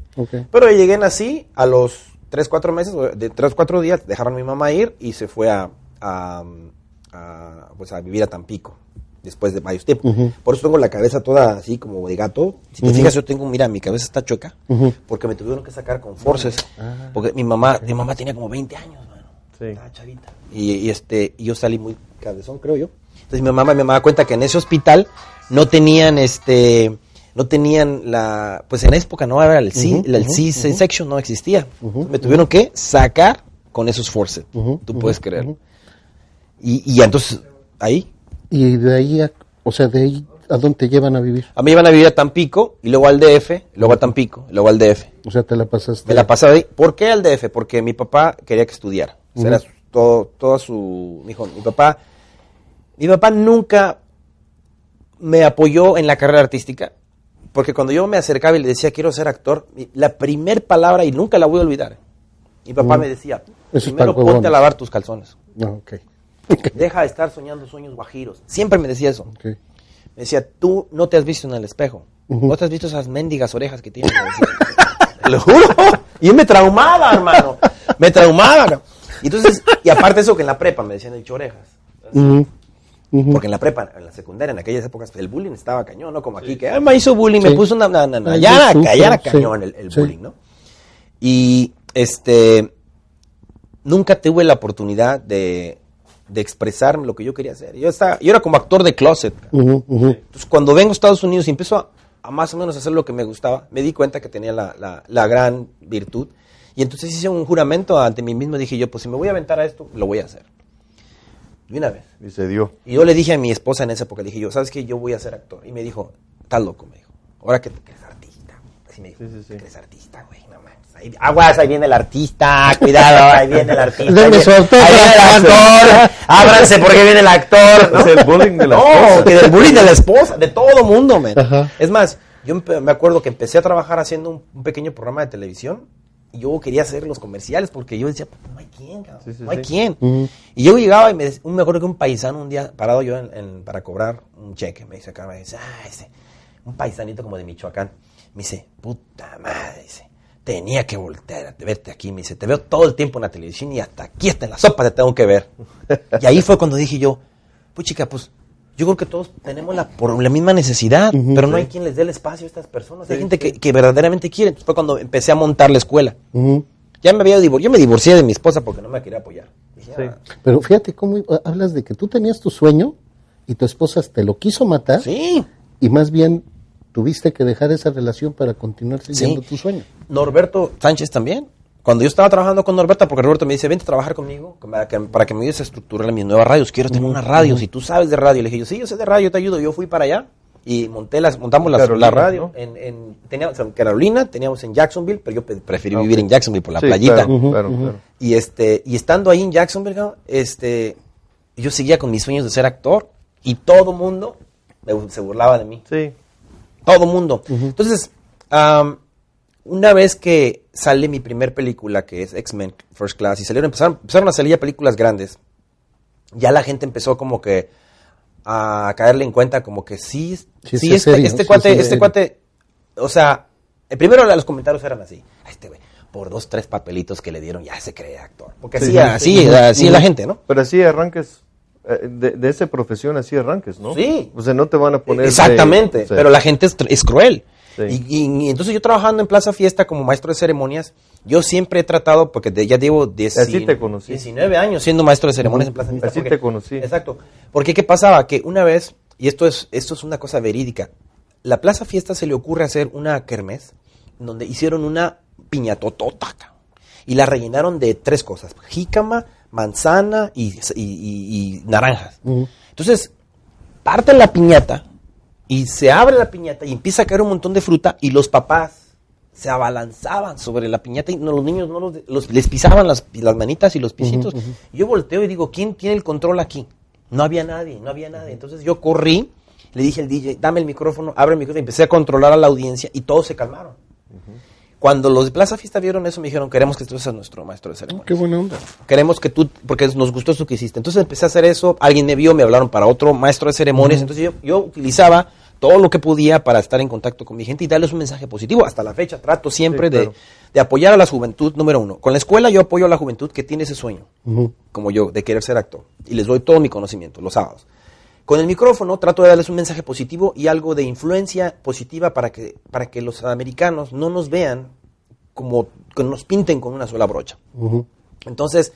Pero llegué así, a los 3, 4 meses, de 3, 4 días, dejaron a mi mamá ir y se fue a, a, a, pues a vivir a Tampico, después de varios tiempos. Por eso tengo la cabeza toda así como de gato. Si te fijas, yo tengo, mira, mi cabeza está chueca, porque me tuvieron que sacar con forces. Ah. Porque mi mamá, mi mamá tenía como 20 años, mano. Sí. Estaba chavita. Y, y, este, y yo salí muy cabezón, creo yo. Entonces mi mamá, mi mamá cuenta que en ese hospital no tenían este no tenían la pues en la época no era el C, el C section no existía. Me tuvieron que sacar con esos forceps. Ujú, Tú puedes creer. y entonces ahí Y de ahí, a, o sea, de ahí, ¿a dónde te llevan a vivir? a mí iban a vivir a Tampico y luego al DF, luego a Tampico, y luego al DF. O sea, te la pasaste. Me la pasaba ahí. ¿Por qué al DF? Porque mi papá quería que estudiara. O sea, era todo, todo su... Mi, hijo, mi papá... Mi papá nunca me apoyó en la carrera artística. Porque cuando yo me acercaba y le decía, quiero ser actor, la primer palabra, y nunca la voy a olvidar, mi papá Mm. me decía, Eso primero ponte a lavar tus calzones. Ah, ok. Deja de estar soñando sueños guajiros. Siempre me decía eso. Me decía, tú no te has visto en el espejo. Ujú. No te has visto esas mendigas orejas que tienes. me decía. Te lo juro. Y me traumaba, hermano. Me traumaba. Y entonces, y aparte eso que en la prepa me decían, he dicho orejas. Ujú, ujú. Porque en la prepa, en la secundaria, en aquellas épocas, el bullying estaba cañón, ¿no? Como aquí, que "Ah, me hizo bullying, Sí. me puso una... Ya, era, sufro, ya era sí. cañón el, el Sí. bullying, ¿no? Y, este, nunca tuve la oportunidad de, de expresarme lo que yo quería hacer. Yo, estaba, yo era como actor de closet. Entonces, cuando vengo a Estados Unidos y empiezo a, a más o menos hacer lo que me gustaba, me di cuenta que tenía la, la- la gran virtud. Y entonces hice un juramento ante mí mismo. Dije yo, pues si me voy a aventar a esto, lo voy a hacer. De una vez. Y se dio. Y yo le dije a mi esposa en esa época, le dije yo, ¿sabes qué? Yo voy a ser actor. Y me dijo, estás loco, me dijo. Ahora que te crees artista. Así me dijo, Sí, sí, sí. "Te crees artista, güey, Aguas, ahí viene el artista, cuidado, ahí viene el artista. Denme ahí viene- su autógrafo. ahí viene el actor, ábranse porque viene el actor. ¿no? Es el bullying de la No, esposa. que del bullying de la esposa, de todo mundo, man. Ajá. Es más, yo me acuerdo que empecé a trabajar haciendo un, un pequeño programa de televisión y yo quería hacer los comerciales porque yo decía, no hay quién, cabrón, Sí, sí, no hay sí. quién. Y yo llegaba y me, me acuerdo que un paisano un día parado yo en- en- para cobrar un cheque, me dice acá, me dice, ah, ese, un paisanito como de Michoacán, me dice, puta madre, dice, tenía que voltear a verte aquí, me dice, te veo todo el tiempo en la televisión y hasta aquí, hasta en la sopa te tengo que ver. y ahí fue cuando dije yo, pues chica, pues yo creo que todos tenemos la, por la misma necesidad, pero no Sí. hay quien les dé el espacio a estas personas. Hay gente que, que verdaderamente quiere. Entonces fue cuando empecé a montar la escuela. Ya me había divor- yo me divorcié de mi esposa porque no me quería apoyar. "Ah, Pero fíjate cómo hablas de que tú tenías tu sueño y tu esposa te lo quiso matar sí. y más bien tuviste que dejar esa relación para continuar siguiendo Sí. tu sueño. Norberto Sánchez también. Cuando yo estaba trabajando con Norberto, porque Roberto me dice, vente a trabajar conmigo para que, para que me ayudes a estructurar mis nuevas radios. Quiero tener una radio, si tú sabes de radio. Le dije yo, sí, yo sé de radio, te ayudo. Yo fui para allá y monté las, montamos las- Carolina, la radio. ¿no? En, en- teníamos en Carolina, teníamos en Jacksonville, pero yo preferí vivir en Jacksonville por la Sí, playita. Claro, Ujú, claro, ujú. claro. Y este, y estando ahí en Jacksonville, ¿no? este, yo seguía con mis sueños de ser actor y todo mundo me- se burlaba de mí. Sí. Todo mundo. Entonces, am, una vez que sale mi primer película, que es X-Men First Class, y salieron, empezaron, empezaron a salir ya películas grandes, ya la gente empezó como que a caerle en cuenta como que sí, Sí, sí, sí, es este, serio, este cuate, sí, este cuate, o sea, el primero los comentarios eran así, "Ah, este güey, por dos, tres papelitos que le dieron ya se cree actor. Porque Sí, así, sí, así, sí. así es la gente, ¿no? Pero así arranques, de, de esa profesión así arranques, ¿no? Sí. O sea, no te van a poner... de- Exactamente, o sea, pero la gente es, cruel. Sí. Y, y- y entonces yo trabajando en Plaza Fiesta como maestro de ceremonias, yo siempre he tratado, porque de- ya llevo 10 Así te conocí. 19 años siendo maestro de ceremonias en Plaza Fiesta. Así porque- te conocí. Exacto. Porque ¿qué pasaba? Que una vez, y esto es, esto es una cosa verídica, la Plaza Fiesta se le ocurre hacer una kermés donde hicieron una piñatotota y la rellenaron de tres cosas, jícama, manzana y, y- y- y naranjas. Entonces, parten la piñata y se abre la piñata y empieza a caer un montón de fruta y los papás se abalanzaban sobre la piñata y no, los niños no los, los- les pisaban las, las manitas y los pisitos. Yo volteo y digo, ¿quién tiene el control aquí? No había nadie, no había nadie. Entonces yo corrí, le dije al DJ, dame el micrófono, abre el micrófono, y empecé a controlar a la audiencia y todos se calmaron. Cuando los de Plaza Fiesta vieron eso, me dijeron, queremos que tú seas nuestro maestro de ceremonia Qué buena onda. queremos que tú, porque nos gustó eso que hiciste. Entonces empecé a hacer eso, alguien me vio, me hablaron para otro maestro de ceremonias, entonces yo, yo utilizaba todo lo que podía para estar en contacto con mi gente y darles un mensaje positivo. Hasta la fecha trato siempre Sí, de, claro. de apoyar a la juventud, número uno. Con la escuela yo apoyo a la juventud que tiene ese sueño, como yo, de querer ser actor. Y les doy todo mi conocimiento, los sábados. Con el micrófono trato de darles un mensaje positivo y algo de influencia positiva para que, para que los americanos no nos vean como que nos pinten con una sola brocha. Entonces,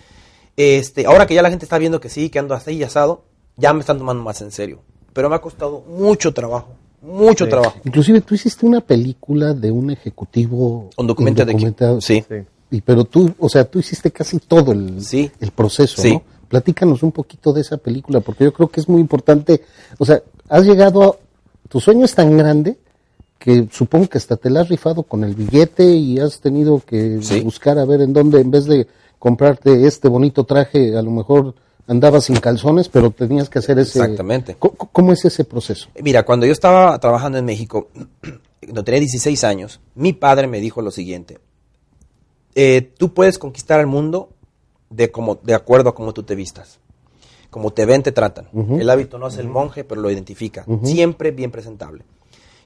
este, ahora que ya la gente está viendo que sí, que ando así y asado, ya me están tomando más en serio. Pero me ha costado mucho trabajo, mucho Sí. trabajo. Inclusive tú hiciste una película de un ejecutivo Un documented indocumentado. Sí. Sí. Y, pero tú, o sea, tú hiciste casi todo el, Sí. el proceso, Sí. ¿no? Platícanos un poquito de esa película, porque yo creo que es muy importante. O sea, has llegado a... Tu sueño es tan grande que supongo que hasta te la has rifado con el billete y has tenido que Sí. buscar a ver en dónde, en vez de comprarte este bonito traje, a lo mejor andabas sin calzones, pero tenías que hacer ese... Exactamente. ¿Cómo, cómo es ese proceso? Mira, cuando yo estaba trabajando en México, cuando tenía 16 años, mi padre me dijo lo siguiente. eh, tú puedes conquistar el mundo de, como, de acuerdo a cómo tú te vistas. Como te ven, te tratan. El hábito no es el monje, pero lo identifica. Siempre bien presentable.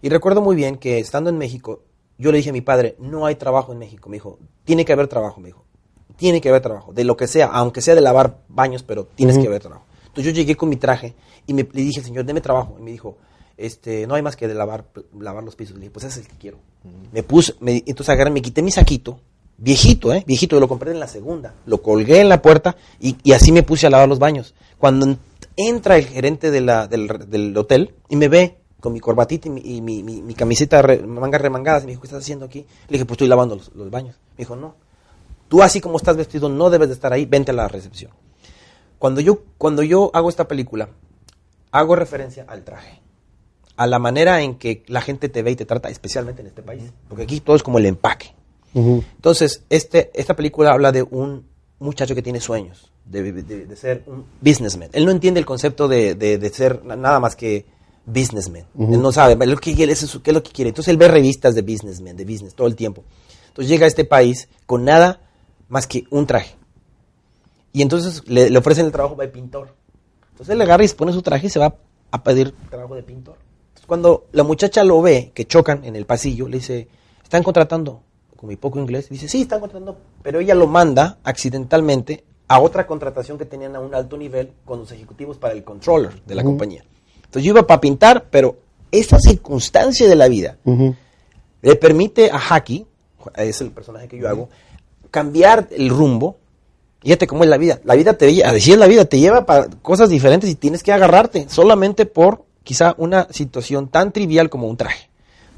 Y recuerdo muy bien que estando en México, yo le dije a mi padre, no hay trabajo en México. Me dijo, tiene que haber trabajo, me dijo. Tiene que haber trabajo, de lo que sea, aunque sea de lavar baños, pero tienes que haber trabajo. Entonces yo llegué con mi traje y me, le dije, señor, deme trabajo. Y me dijo, este, no hay más que de lavar, lavar los pisos. Le dije, pues ese es el que quiero. Me puse, me- entonces agarré, me quité mi saquito, viejito, ¿eh? Viejito, lo compré en la segunda. Lo colgué en la puerta y, y así me puse a lavar los baños. Cuando en- entra el gerente de la- del, del hotel y me ve con mi corbatita y mi, y mi, mi- mi camiseta, re- mangas remangadas, y me dijo, ¿qué estás haciendo aquí? Le dije, pues estoy lavando los, los baños. Me dijo, no, tú así como estás vestido no debes de estar ahí, vente a la recepción. Cuando yo, cuando yo hago esta película, hago referencia al traje, a la manera en que la gente te ve y te trata, especialmente en este país, porque aquí todo es como el empaque. Entonces, este, esta película habla de un muchacho que tiene sueños, de, de- de ser un businessman. Él no entiende el concepto de, ser na- nada más que businessman. Él no sabe lo que quiere, es- qué es lo que quiere. Entonces, él ve revistas de businessman, de business, todo el tiempo. Entonces, llega a este país con nada más que un traje. Y entonces le, le ofrecen el trabajo de pintor. Entonces él le agarra y se pone su traje y se va a pedir trabajo de pintor. Entonces, cuando la muchacha lo ve, que chocan en el pasillo, le dice, están contratando, con mi poco inglés, dice, sí, están contratando, pero ella lo manda accidentalmente a otra contratación que tenían a un alto nivel con los ejecutivos para el controller de la compañía. Entonces yo iba para pintar, pero esa circunstancia de la vida le permite a Haki, es el personaje que yo hago, cambiar el rumbo. Fíjate cómo es la vida. La vida te lleva, así es la vida, te lleva para cosas diferentes y tienes que agarrarte solamente por quizá una situación tan trivial como un traje.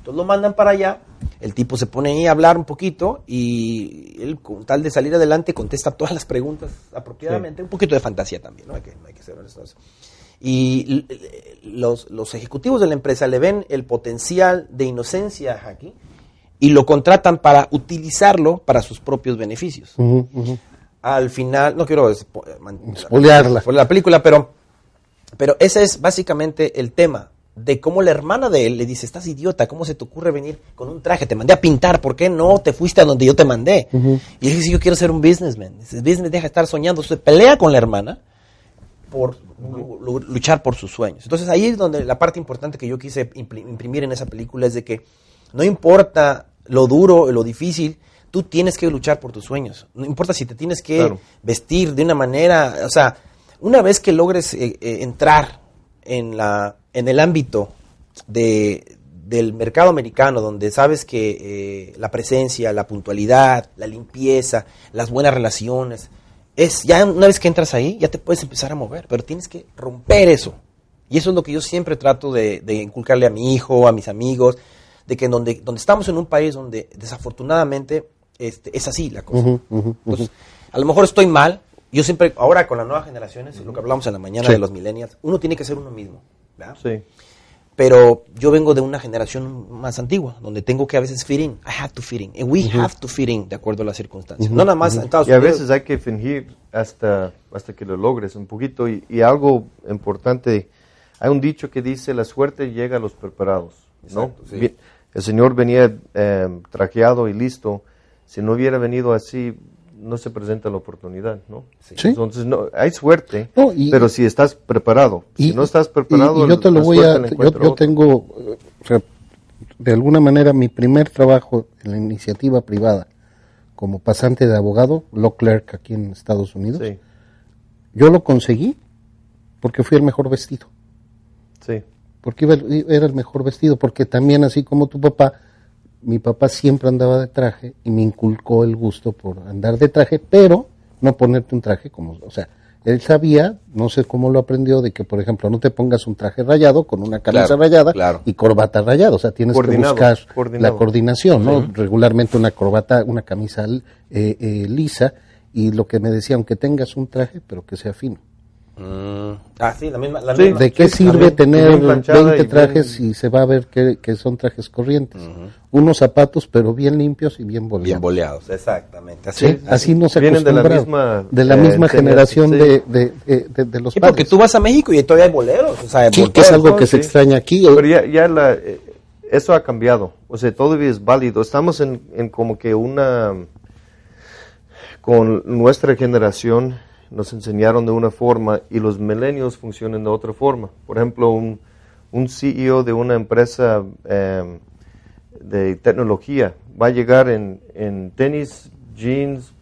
Entonces lo mandan para allá, el tipo se pone ahí a hablar un poquito y él con tal de salir adelante contesta todas las preguntas apropiadamente, un poquito de fantasía también, ¿no? Hay que, hay que ser honestos. Y los, los ejecutivos de la empresa le ven el potencial de inocencia a Haki y lo contratan para utilizarlo para sus propios beneficios. Al final, no quiero Spoilearla. spoilear la película, pero, pero ese es básicamente el tema de cómo la hermana de él le dice, estás idiota, ¿cómo se te ocurre venir con un traje? Te mandé a pintar, ¿por qué no te fuiste a donde yo te mandé? Y él dice, yo quiero ser un businessman. Dice, business deja de estar soñando. Se pelea con la hermana por lu- lu- luchar por sus sueños. Entonces ahí es donde la parte importante que yo quise imprimir en esa película es de que no importa lo duro, lo difícil, tú tienes que luchar por tus sueños. No importa si te tienes que Claro. vestir de una manera, o sea, una vez que logres eh, eh, entrar en la en el ámbito de del mercado americano donde sabes que eh, la presencia, la puntualidad, la limpieza, las buenas relaciones, es ya una vez que entras ahí ya te puedes empezar a mover, pero tienes que romper eso. Y eso es lo que yo siempre trato de, de inculcarle a mi hijo, a mis amigos, de que donde, donde estamos en un país donde desafortunadamente este, es así la cosa. Entonces, a lo mejor estoy mal. Yo siempre, ahora con las nuevas generaciones, lo que hablamos en la mañana Sí. de los millennials, uno tiene que ser uno mismo. ¿verdad? Sí. Pero yo vengo de una generación más antigua, donde tengo que a veces fit in. I have to fit in. And we have to fit in de acuerdo a las circunstancias. No nada más en Estados Y a Unidos. veces hay que fingir hasta, hasta que lo logres un poquito. Y, y algo importante, hay un dicho que dice, la suerte llega a los preparados. ¿no? Sí. El Señor venía eh, trajeado y listo. Si no hubiera venido así, no se presenta la oportunidad. ¿no? Sí. Entonces, no, hay suerte, No, y- pero si estás preparado. si no estás preparado, y, y yo te lo voy a yo, yo tengo o sea, de alguna manera mi primer trabajo en la iniciativa privada como pasante de abogado law clerk aquí en Estados Unidos Sí, yo lo conseguí porque fui el mejor vestido sí. porque iba era el mejor vestido porque también así como tu papá mi papá siempre andaba de traje y me inculcó el gusto por andar de traje pero no ponerte un traje como o sea él sabía no sé cómo lo aprendió de que por ejemplo no te pongas un traje rayado con una camisa Claro, rayada claro. y corbata rayada o sea tienes Coordinado, que buscar coordinado. la coordinación no regularmente una corbata una camisa eh, eh, lisa y lo que me decía aunque tengas un traje pero que sea fino Mm, ah, sí, la misma. La Sí. misma. ¿De qué Sí, sirve tener bien planchada 20 y bien- trajes y se va a ver que, que son trajes corrientes? Unos zapatos, pero bien limpios y bien Bien boleados. boleados, exactamente. Así, Sí, así no se Vienen de la misma, de la eh, misma generación sí. de, de, de- de- de los Sí, porque padres. tú vas a México y todavía hay boleros. O sea, Sí, que es algo que se extraña aquí. Pero ya, ya la, eh, eso ha cambiado. O sea, todavía es válido. Estamos en, en como que una... Con nuestra generación nos enseñaron de una forma y los milenios funcionan de otra forma. Por ejemplo, un, un CEO de una empresa eh, de tecnología va a llegar en, en tenis, jeans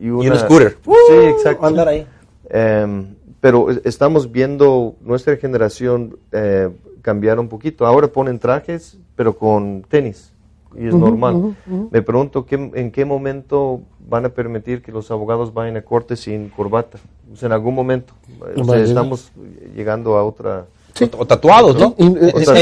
y, una, un scooter. Sí, exacto. andar ahí. Em, pero es- estamos viendo nuestra generación eh, cambiar un poquito. Ahora ponen trajes, pero con tenis. Y es normal. Me pregunto qué, en qué momento van a permitir que los abogados vayan a corte sin corbata. O sea, en algún momento. O sea, Vale. estamos llegando a otra... O, o tatuados, ¿no? Y- y-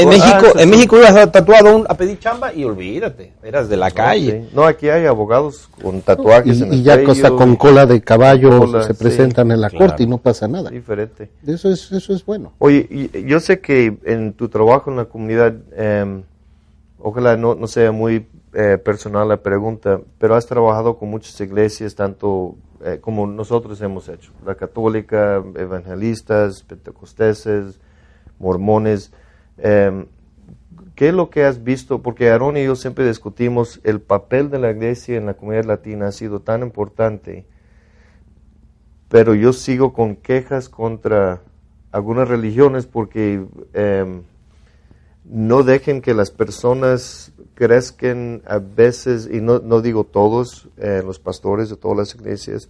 en. México, Ah, en sí. México ibas a tatuado un- a pedir chamba y olvídate, eras de la calle. Sí. No, aquí hay abogados con tatuajes en Y, el y ya cuello cosa con cola de caballo Cola, se sí. presentan en la Claro. corte y no pasa nada. diferente. Eso es eso es bueno. Oye, y- yo sé que en tu trabajo en la comunidad, em, ojalá no, no sea muy eh, personal la pregunta, pero has trabajado con muchas iglesias, tanto eh, como nosotros hemos hecho, la católica, evangelistas, pentecosteses, mormones. Em, ¿Qué es lo que has visto? Porque Aaron y yo siempre discutimos el papel de la iglesia en la comunidad latina ha sido tan importante pero yo sigo con quejas contra algunas religiones porque em, no dejen que las personas crezcan a veces, y no, no digo todos, eh, los pastores de todas las iglesias,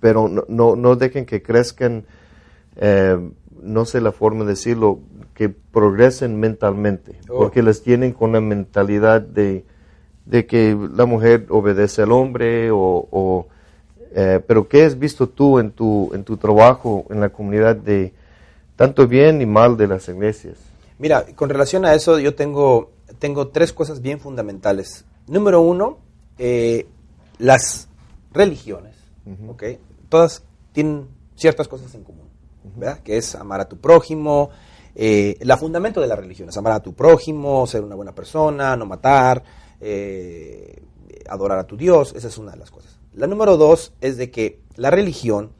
pero no, no, no dejen que crezcan, eh, no sé la forma de decirlo, que progresen mentalmente, Oh. porque les tienen con la mentalidad de, de que la mujer obedece al hombre o, o, eh, pero ¿qué has visto tú en tu, en tu trabajo en la comunidad de tanto bien y mal de las iglesias? Mira, con relación a eso, yo tengo, tengo tres cosas bien fundamentales. Número uno, eh, las religiones, ¿ok? Todas tienen ciertas cosas en común, ¿verdad? Que es amar a tu prójimo. Eh, la fundamento de la religión es amar a tu prójimo, ser una buena persona, no matar, eh, adorar a tu Dios. Esa es una de las cosas. La número dos es de que la religión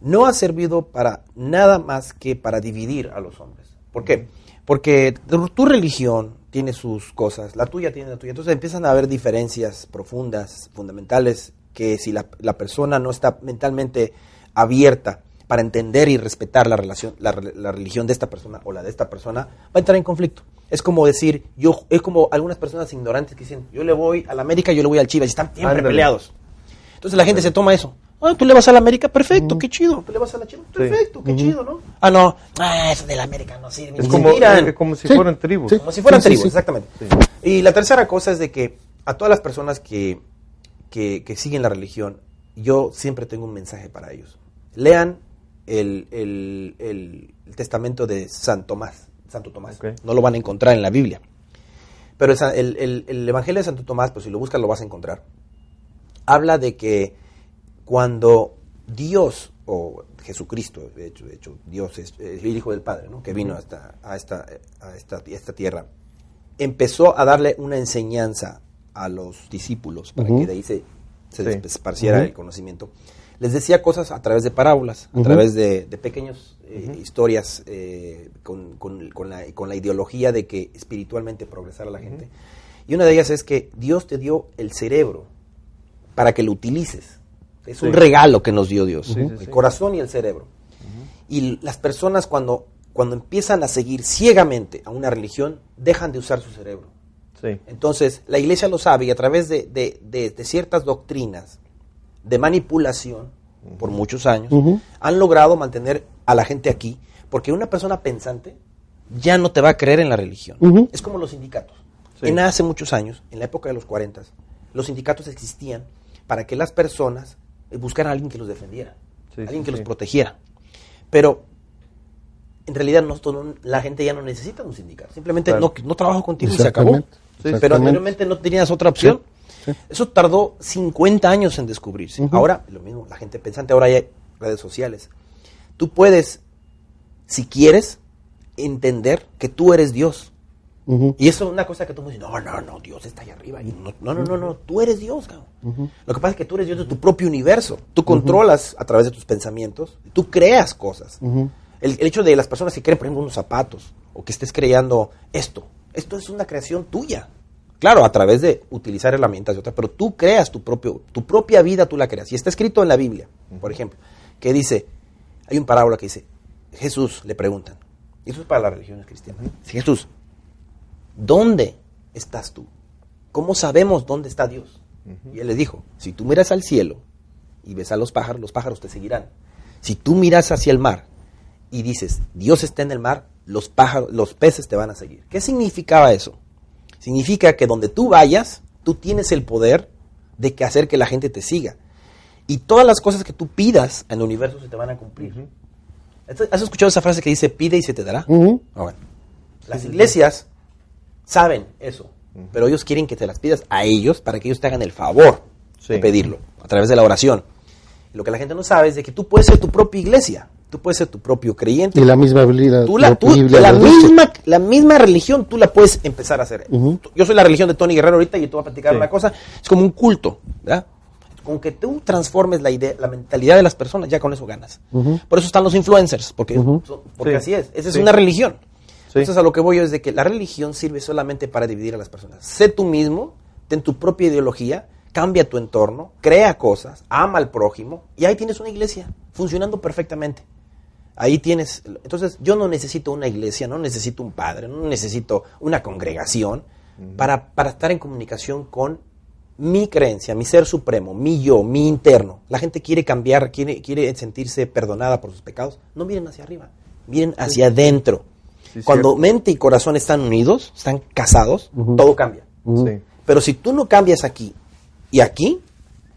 no ha servido para nada más que para dividir a los hombres. ¿Por qué? Porque tu, tu religión tiene sus cosas, la tuya tiene la tuya. Entonces empiezan a haber diferencias profundas, fundamentales, que si la, la persona no está mentalmente abierta para entender y respetar la relación, la, la religión de esta persona o la de esta persona, va a entrar en conflicto. Es como decir, yo, es como algunas personas ignorantes que dicen, yo le voy a la América, yo le voy al Chivas, y están siempre Ándale. peleados. Entonces la gente se toma eso. Ah, tú le vas a la América, perfecto, qué chido. Tú le vas a la Chivas, perfecto, qué chido, ¿no? Ah, no, ah, eso de la América no sirve. Es ni como, se miran. es como si Sí. fueran tribus. Sí. Como si fueran tribus, sí. exactamente. Y la tercera cosa es de que a todas las personas que, que, que siguen la religión, yo siempre tengo un mensaje para ellos. Lean el, el- el- el testamento de San Tomás, Santo Tomás. No lo van a encontrar en la Biblia. Pero el- el Evangelio de Santo Tomás, pues si lo buscas lo vas a encontrar. Habla de que cuando Dios, o Jesucristo, de hecho, de hecho Dios es, es el Hijo del Padre, ¿no? que vino hasta, a, esta, a, esta, a esta tierra, empezó a darle una enseñanza a los discípulos para que de ahí se, se Sí. esparciera el conocimiento. Les decía cosas a través de parábolas, a través de, de pequeñas historias eh, con, con- con la, con la ideología de que espiritualmente progresara la gente. Y una de ellas es que Dios te dio el cerebro para que lo utilices. Es un regalo que nos dio Dios, Sí, sí, el corazón y el cerebro. Y las personas cuando, cuando empiezan a seguir ciegamente a una religión, dejan de usar su cerebro. Sí. Entonces, la iglesia lo sabe y a través de, de- de- de ciertas doctrinas de manipulación por muchos años, han logrado mantener a la gente aquí, porque una persona pensante ya no te va a creer en la religión. Es como los sindicatos. En hace muchos años, en la época de los 40, los sindicatos existían para que las personas eh, buscaran a alguien que los defendiera, Sí, alguien sí, que los protegiera. Pero en realidad nosotros no- la gente ya no necesita un sindicato. Simplemente Claro. no, no trabajo contigo y se acabó. Pero anteriormente no tenías otra opción. Sí, sí. Eso tardó 50 años en descubrirse. Ahora, lo mismo, la gente pensante, ahora hay redes sociales. tú puedes, si quieres, entender que tú eres Dios. Y eso es una cosa que tú me dices, no, no, no, Dios está allá arriba. Y no, no, no, no, no, tú eres Dios, cabrón. Lo que pasa es que tú eres Dios de tu propio universo. Tú controlas a través de tus pensamientos, tú creas cosas. El, el hecho de las personas que creen, por ejemplo, unos zapatos, o que estés creando esto, esto es una creación tuya. Claro, a través de utilizar herramientas de otras, pero tú creas tu, propio, tu propia vida, tú la creas. Y está escrito en la Biblia, por ejemplo, que dice, hay un parábola que dice, Jesús, le preguntan, y eso es para las religiones cristianas, dice, Jesús, ¿dónde estás tú? ¿Cómo sabemos dónde está Dios? Y él le dijo, si tú miras al cielo y ves a los pájaros, los pájaros te seguirán. Si tú miras hacia el mar y dices, Dios está en el mar, los pájaros, los peces te van a seguir. ¿Qué significaba eso? Significa que donde tú vayas, tú tienes el poder de que hacer que la gente te siga. Y todas las cosas que tú pidas en el universo se te van a cumplir. ¿Has escuchado esa frase que dice pide y se te dará? Ah, bueno. Las iglesias saben eso, pero ellos quieren que te las pidas a ellos para que ellos te hagan el favor Sí. de pedirlo a través de la oración. Y lo que la gente no sabe es de que tú puedes ser tu propia iglesia, tú puedes ser tu propio creyente. Y la misma Tú la, tú- misma, la misma religión tú la puedes empezar a hacer. Yo soy la religión de Tony Guerrero ahorita y te voy a platicar Sí. una cosa. Es como un culto, ¿verdad? Con que tú transformes la idea, la mentalidad de las personas, ya con eso ganas. Por eso están los influencers, porque, Ujú. son- porque Sí. así es. Esa es Sí. una religión. Entonces a lo que voy yo es de que la religión sirve solamente para dividir a las personas. Sé tú mismo, ten tu propia ideología, cambia tu entorno, crea cosas, ama al prójimo y ahí tienes una iglesia funcionando perfectamente. Ahí tienes, entonces yo no necesito una iglesia, no necesito un padre, no necesito una congregación para, para estar en comunicación con mi creencia, mi ser supremo, mi yo, mi interno. La gente quiere cambiar, quiere, quiere sentirse perdonada por sus pecados. No miren hacia arriba, miren hacia adentro. Sí, Cuando cierto. mente y corazón están unidos, están casados, todo cambia. Sí. Pero si tú no cambias aquí y aquí,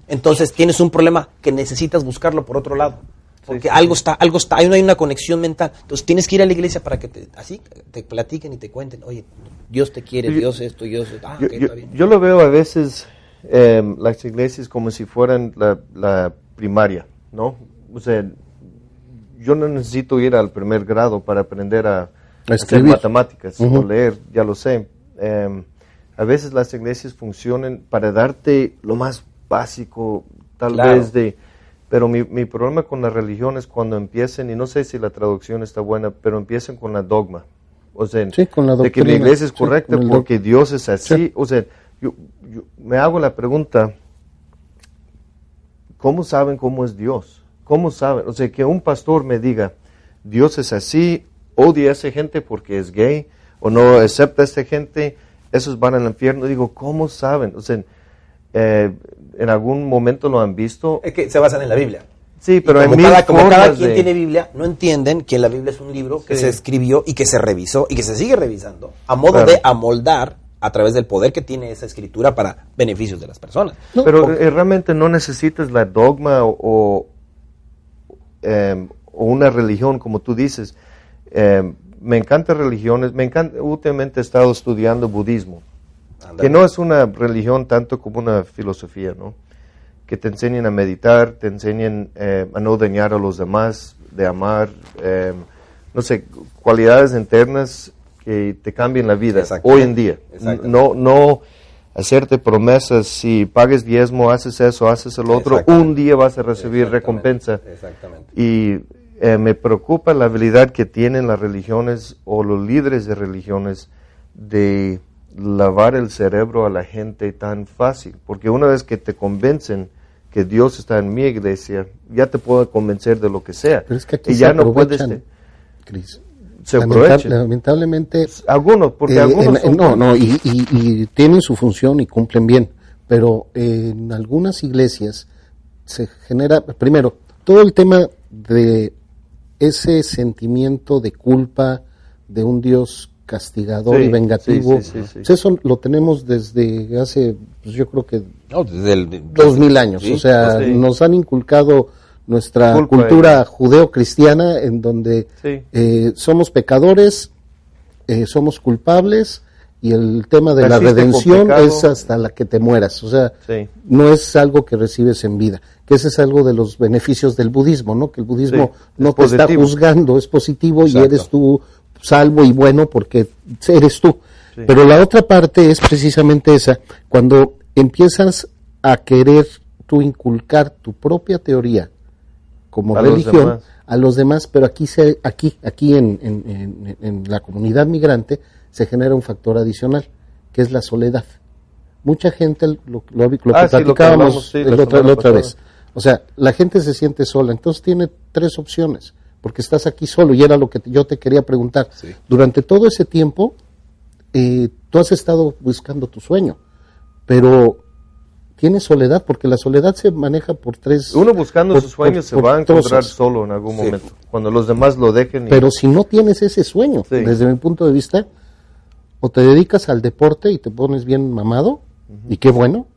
entonces tienes un problema que necesitas buscarlo por otro lado. Porque sí, algo está, algo está, hay una, hay una conexión mental. Entonces tienes que ir a la iglesia para que te, así te platiquen y te cuenten, oye, Dios te quiere, Yo- Dios esto, Dios esto. Ah, yo- está bien. yo lo veo a veces em, las iglesias como si fueran la, la primaria, ¿no? O sea, yo no necesito ir al primer grado para aprender a, hacer escribir. matemáticas Ujú. o leer, ya lo sé. Em, a veces las iglesias funcionan para darte lo más básico, tal Claro. vez de... Pero mi, mi problema con la religión es cuando empiecen, y no sé si la traducción está buena, pero empiezan con la dogma. O sea, Sí, con la de que la iglesia es correcta porque Dios es así. Sí. O sea, yo, yo me hago la pregunta, ¿cómo saben cómo es Dios? ¿Cómo saben? O sea, que un pastor me diga, Dios es así, odia a esa gente porque es gay, o no acepta a esa gente, esos van al infierno. Digo, ¿cómo saben? O sea, eh, en algún momento lo han visto. Es que se basan en la Biblia. Sí, pero Y como mil cada, como cada quien de- tiene Biblia, no entienden que la Biblia es un libro que Sí. se escribió y que se revisó y que se sigue revisando a modo Claro. de amoldar a través del poder que tiene esa escritura para beneficios de las personas. No, Pero porque- eh, realmente no necesitas la dogma o, o, em, o una religión, como tú dices. Em, me encantan religiones, me encanta, últimamente he estado estudiando budismo, que no es una religión tanto como una filosofía, ¿no? Que te enseñan a meditar, te enseñan eh, a no dañar a los demás, de amar, em, no sé, cualidades internas que te cambian la vida hoy en día. No, no hacerte promesas, si pagues diezmo, haces eso, haces el otro, un día vas a recibir Exactamente. recompensa. Exactamente. Y eh, me preocupa la habilidad que tienen las religiones o los líderes de religiones de lavar el cerebro a la gente tan fácil. Porque una vez que te convencen que Dios está en mi iglesia, ya te puedo convencer de lo que sea. Pero es que aquí y se ya no puedes... Cris. Se lamentablemente, Algunos, porque eh, algunos... en- no, no, buenos. y, y- y tienen su función y cumplen bien, pero en algunas iglesias se genera, primero, todo el tema de ese sentimiento de culpa de un Dios castigador Sí, y vengativo, sí, sí, pues eso lo tenemos desde hace, pues yo creo que No, desde el, dos mil años. O sea, nos han inculcado nuestra Culpa cultura de- judeo-cristiana en donde eh, somos pecadores, eh, somos culpables y el tema de la redención es hasta la que te mueras, o sea, Sí. no es algo que recibes en vida, que ese es algo de los beneficios del budismo, ¿no? Que el budismo Sí, no es te está juzgando, es positivo y eres tú salvo y bueno porque eres tú. Sí. Pero la otra parte es precisamente esa, cuando empiezas a querer tú inculcar tu propia teoría como A religión a los demás, pero aquí se, aquí, aquí en, en- en- en la comunidad migrante se genera un factor adicional, que es la soledad. Mucha gente, lo, lo- lo que Ah, que platicábamos sí, el la otra, otra vez. O sea, la gente se siente sola, entonces tiene tres opciones, porque estás aquí solo, y era lo que te- yo te quería preguntar. Sí. Durante todo ese tiempo, eh, tú has estado buscando tu sueño, pero tienes soledad, porque la soledad se maneja por tres... Uno buscando por- sus sueños por- se por va a encontrar trozos. solo en algún Sí. momento. Cuando los demás lo dejen. y- Pero si no tienes ese sueño, Sí. desde mi punto de vista, o te dedicas al deporte y te pones bien mamado, y qué bueno,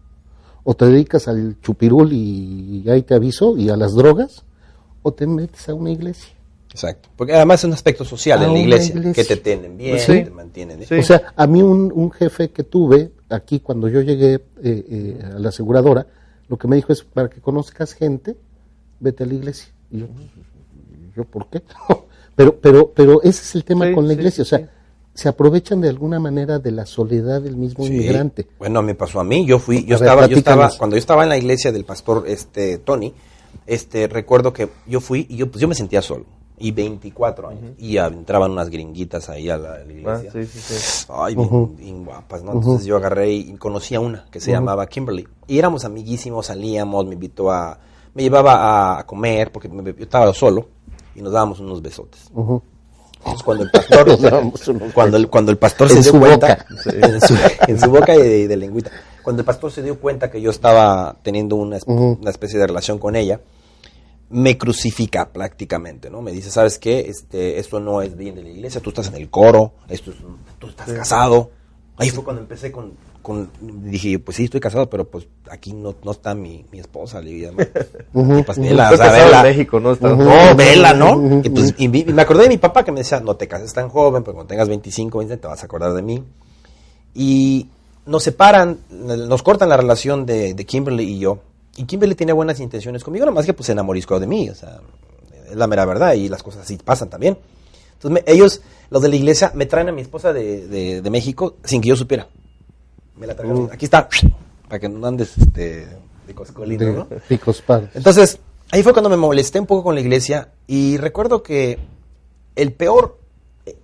o te dedicas al chupirul y, ahí te aviso, y a las drogas, o te metes a una iglesia. Exacto. Porque además es un aspecto social A en la iglesia, iglesia. que te tienen bien, Sí. te mantienen. Sí. O sea, a mí un, un jefe que tuve aquí cuando yo llegué eh, eh, a la aseguradora, lo que me dijo es, para que conozcas gente, vete a la iglesia. Y yo, yo ¿por qué? pero, pero, pero ese es el tema Sí, con la iglesia. sí, o sea, sí. Se aprovechan de alguna manera de la soledad del mismo Sí. inmigrante. Bueno, me pasó a mí. Yo fui, yo A ver, estaba, yo estaba, cuando yo estaba en la iglesia del pastor este Tony, este recuerdo que yo fui y yo pues yo me sentía solo y 24 años y entraban unas gringuitas ahí a la, a la Ah, iglesia. sí, sí, sí. Ay, bien, bien guapas, ¿no? Entonces yo agarré y conocí a una que se llamaba Kimberly. Y éramos amiguísimos, salíamos, me invitó a... Me llevaba a comer porque me- yo estaba solo y nos dábamos unos besotes. Entonces cuando el pastor... Cuando, el, cuando el pastor se dio cuenta... boca. En, su, en su boca y de, de lengüita. Cuando el pastor se dio cuenta que yo estaba teniendo una, una especie de relación con ella, me crucifica prácticamente, ¿no? Me dice, ¿sabes qué? Este, esto no es bien de la iglesia, tú estás en el coro, esto es un- tú estás casado. Ahí fue cuando empecé con, con- dije, yo, pues sí, estoy casado, pero pues aquí no, no está mi, mi esposa, le digo, pues vela, Estoy o sea, casado vela. en México, ¿no? Está- No, vela, ¿no? Y, pues, y vi- y me acordé de mi papá que me decía, no te cases tan joven, porque cuando tengas 25, 20 te vas a acordar de mí. Y nos separan, nos cortan la relación de, de Kimberly y yo. Y Kimberly tenía buenas intenciones conmigo, nomás que pues se enamoriscó de mí, o sea, es la mera verdad y las cosas así pasan también. Entonces me- ellos, los de la iglesia, me traen a mi esposa de, de- de México sin que yo supiera. Me la trajeron, aquí está, para que no andes este, de coscolino, ¿no? De picos pares. Entonces, ahí fue cuando me molesté un poco con la iglesia y recuerdo que el peor,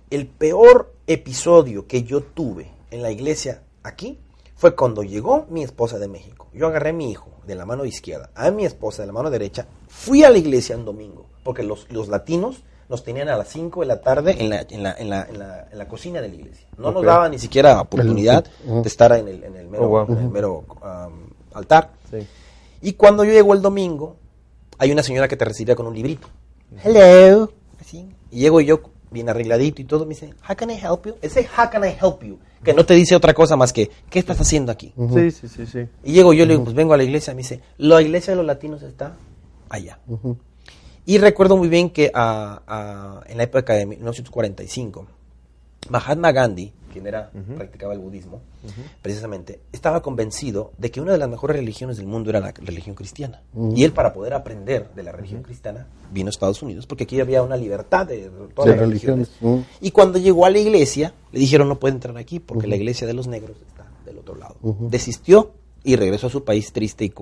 el peor episodio que yo tuve en la iglesia aquí fue cuando llegó mi esposa de México. Yo agarré a mi hijo de la mano izquierda, a mi esposa de la mano derecha, fui a la iglesia un domingo, porque los, los latinos nos tenían a las 5 de la tarde en la, en la, en la, en la, en la cocina de la iglesia. No nos Ok. daban ni siquiera oportunidad Ujú. de estar en el, en el mero, Oh, wow. en el mero um, altar. Sí. Y cuando yo llego el domingo, hay una señora que te recibía con un librito. Hello. Así. Y llego yo bien arregladito y todo. Me dice, how can I help you? Ese how can I help you? Que no te dice otra cosa más que, ¿qué estás haciendo aquí? Sí, sí, sí, sí. Y llego yo, le digo, pues vengo a la iglesia. Me dice, la iglesia de los latinos está allá. Ujú. Y recuerdo muy bien que ah, ah, en la época de 1945, Mahatma Gandhi, quien era, practicaba el budismo, precisamente, estaba convencido de que una de las mejores religiones del mundo era la religión cristiana. Y él, para poder aprender de la religión cristiana, vino a Estados Unidos, porque aquí había una libertad de todas De las religiones. Y cuando llegó a la iglesia, le dijeron no puede entrar aquí porque la iglesia de los negros está del otro lado. Desistió y regresó a su país triste y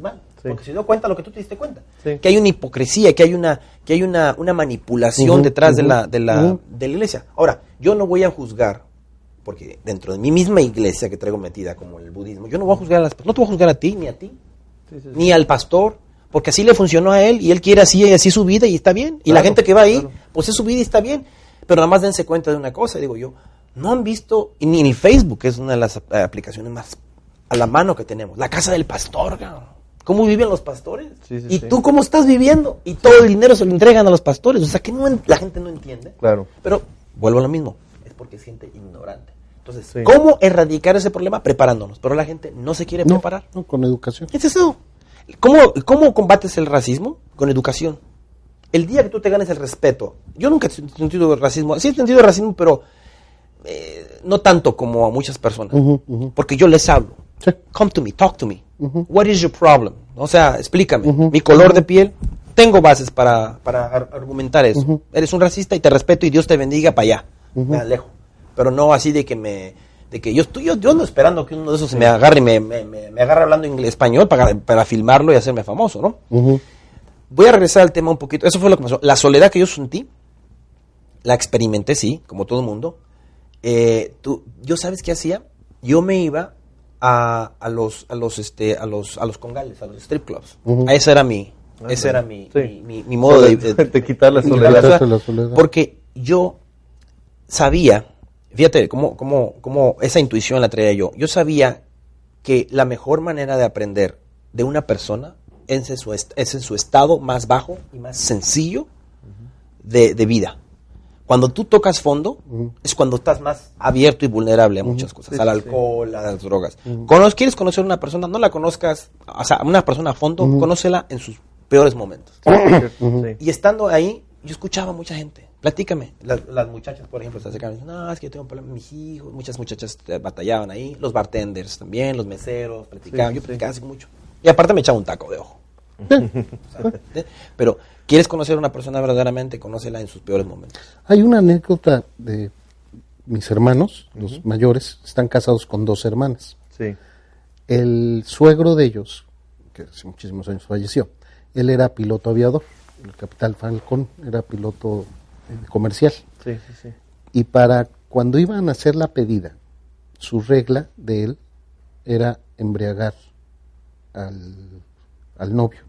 mal. Sí. Porque se dio cuenta lo que tú te diste cuenta. Sí. Que hay una hipocresía, que hay una, que hay una, una manipulación detrás de, la, de, la, de la iglesia. Ahora, yo no voy a juzgar, porque dentro de mi misma iglesia que traigo metida como el budismo, yo no voy a juzgar a las no te voy a juzgar a ti, ni a ti, Sí, ni al pastor, porque así le funcionó a él y él quiere así y así su vida y está bien. Y la gente que va ahí, claro. pues es su vida y está bien. Pero nada más dense cuenta de una cosa, digo yo, no han visto, ni, ni Facebook, que es una de las eh, aplicaciones más a la mano que tenemos, la casa del pastor, cabrón. ¿Cómo viven los pastores? Sí, sí, ¿Y sí. tú cómo estás viviendo? Y todo el dinero se lo entregan a los pastores. O sea, que no la gente no entiende. Claro. Pero vuelvo a lo mismo, es porque es gente ignorante. Entonces, Sí. ¿cómo erradicar ese problema? Preparándonos. Pero la gente no se quiere No, preparar. no, con educación. Es eso. ¿Cómo, ¿Cómo combates el racismo? Con educación. El día que tú te ganes el respeto. Yo nunca he sentido racismo. Sí he sentido racismo, pero eh, no tanto como a muchas personas, porque yo les hablo. Sí. Come to me, talk to me. Ujú. What is your problem? O sea, explícame. Ujú. Mi color de piel, tengo bases para, para ar- argumentar eso. Ujú. Eres un racista y te respeto y Dios te bendiga para allá. Me alejo. Pero no así de que me... De que yo estoy, yo, yo ando esperando que uno de esos me agarre y me, me, me- me agarre hablando inglés, español para, para filmarlo y hacerme famoso, ¿no? Voy a regresar al tema un poquito. Eso fue lo que pasó. La soledad que yo sentí, la experimenté, sí, como todo el mundo. Eh, tú, yo sabes qué hacía? Yo me iba a, a los, a los, este, a los, a los congales, a los strip clubs. Ujú. Ese era mi, Ah, ese bueno. era mi, Sí. mi, mi- mi modo de, De- de quitar la soledad. La soledad. Porque yo sabía, fíjate cómo, cómo, cómo esa intuición la traía yo. Yo sabía que la mejor manera de aprender de una persona es en su, est- es en su estado más bajo y más sencillo de, de vida. Cuando tú tocas fondo, es cuando estás más abierto y vulnerable a muchas cosas, Sí, al sí, alcohol, a las drogas. Cono- ¿Quieres conocer a una persona? No la conozcas, o sea, una persona a fondo, conócela en sus peores momentos. Sí. Y estando ahí, yo escuchaba a mucha gente. Platícame. Las, las muchachas, por ejemplo, se acercaban y dicen, no, es que yo tengo un problema, mis hijos. Muchas muchachas eh, batallaban ahí. Los bartenders también, los meseros, platicaban. Sí, yo sí. platicaba así mucho. Y aparte me echaba un taco de ojo. O sea. Pero, ¿quieres conocer a una persona verdaderamente? Conócela en sus peores momentos. Hay una anécdota de mis hermanos, los mayores, están casados con dos hermanas. Sí. El suegro de ellos, que hace muchísimos años falleció, él era piloto aviador, el capital Falcón era piloto eh, comercial. Sí, sí, sí. Y para cuando iban a hacer la pedida, su regla de él era embriagar al, al novio.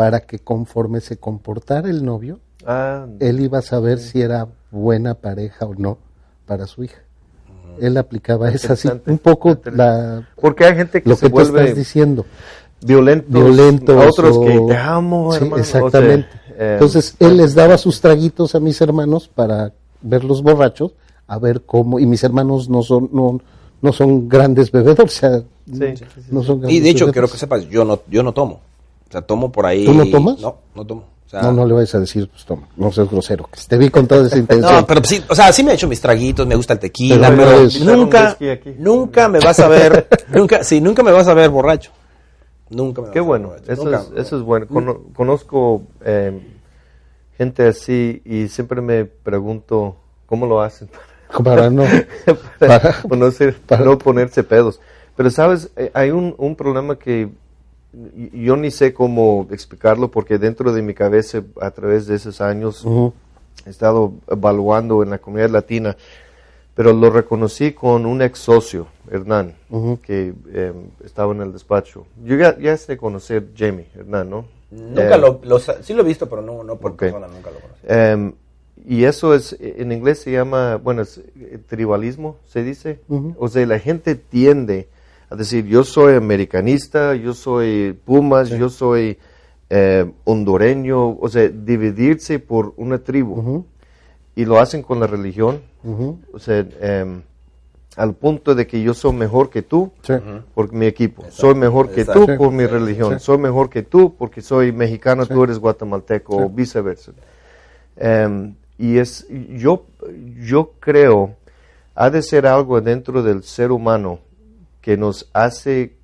Para que conforme se comportara el novio, Ah, él iba a saber si era buena pareja o no para su hija. Él aplicaba esa así, un poco la, porque hay gente que lo se que tú estás diciendo. violentos, violentos a otros o- que te amo, Sí, hermano. O sea, exactamente. eh, Entonces él les daba sus traguitos a mis hermanos para verlos borrachos, a ver cómo y mis hermanos no son no, no son grandes bebedores, o sea, Sí, sí, sí, no son Y grandes de hecho, quiero bebedores. que sepas, yo no, yo no tomo. O sea, tomo por ahí. ¿Tú no tomas? No, no tomo. O sea, No, no le vayas a decir, pues toma, no seas grosero, que te vi con toda esa intención. No, pero sí, o sea, sí me he hecho mis traguitos, me gusta el tequila, Pero pero, es- nunca, nunca me vas a ver, nunca, sí, nunca me vas a ver borracho. Nunca me vas Qué a ver bueno, borracho, eso, nunca. es, eso es bueno. Cono- conozco eh, gente así y siempre me pregunto cómo lo hacen para no para, Para- no, ser- para- no ponerse pedos. Pero sabes, Eh, hay un, un problema que yo ni sé cómo explicarlo porque dentro de mi cabeza a través de esos años Ujú. he estado evaluando en la comunidad latina, pero lo reconocí con un ex socio, Hernán, Ujú. que eh, estaba en el despacho. Yo ya, ya sé conocer Jamie, Hernán, ¿no? Nunca Eh, lo, lo sí lo he visto, pero no, no por Ok. persona, nunca lo conocí. em, y eso es, en inglés se llama, bueno, es eh, tribalismo, se dice. Ujú. O sea, la gente tiende a decir, yo soy americanista, yo soy Pumas, yo soy eh, hondureño, o sea, dividirse por una tribu. Y lo hacen con la religión, o sea, em, al punto de que yo soy mejor que tú Sí. por mi equipo, soy mejor que Exacto. tú por mi religión, Sí. soy mejor que tú porque soy mexicano, Sí. tú eres guatemalteco o viceversa. Em, y es, yo, yo creo, ha de ser algo dentro del ser humano que nos hace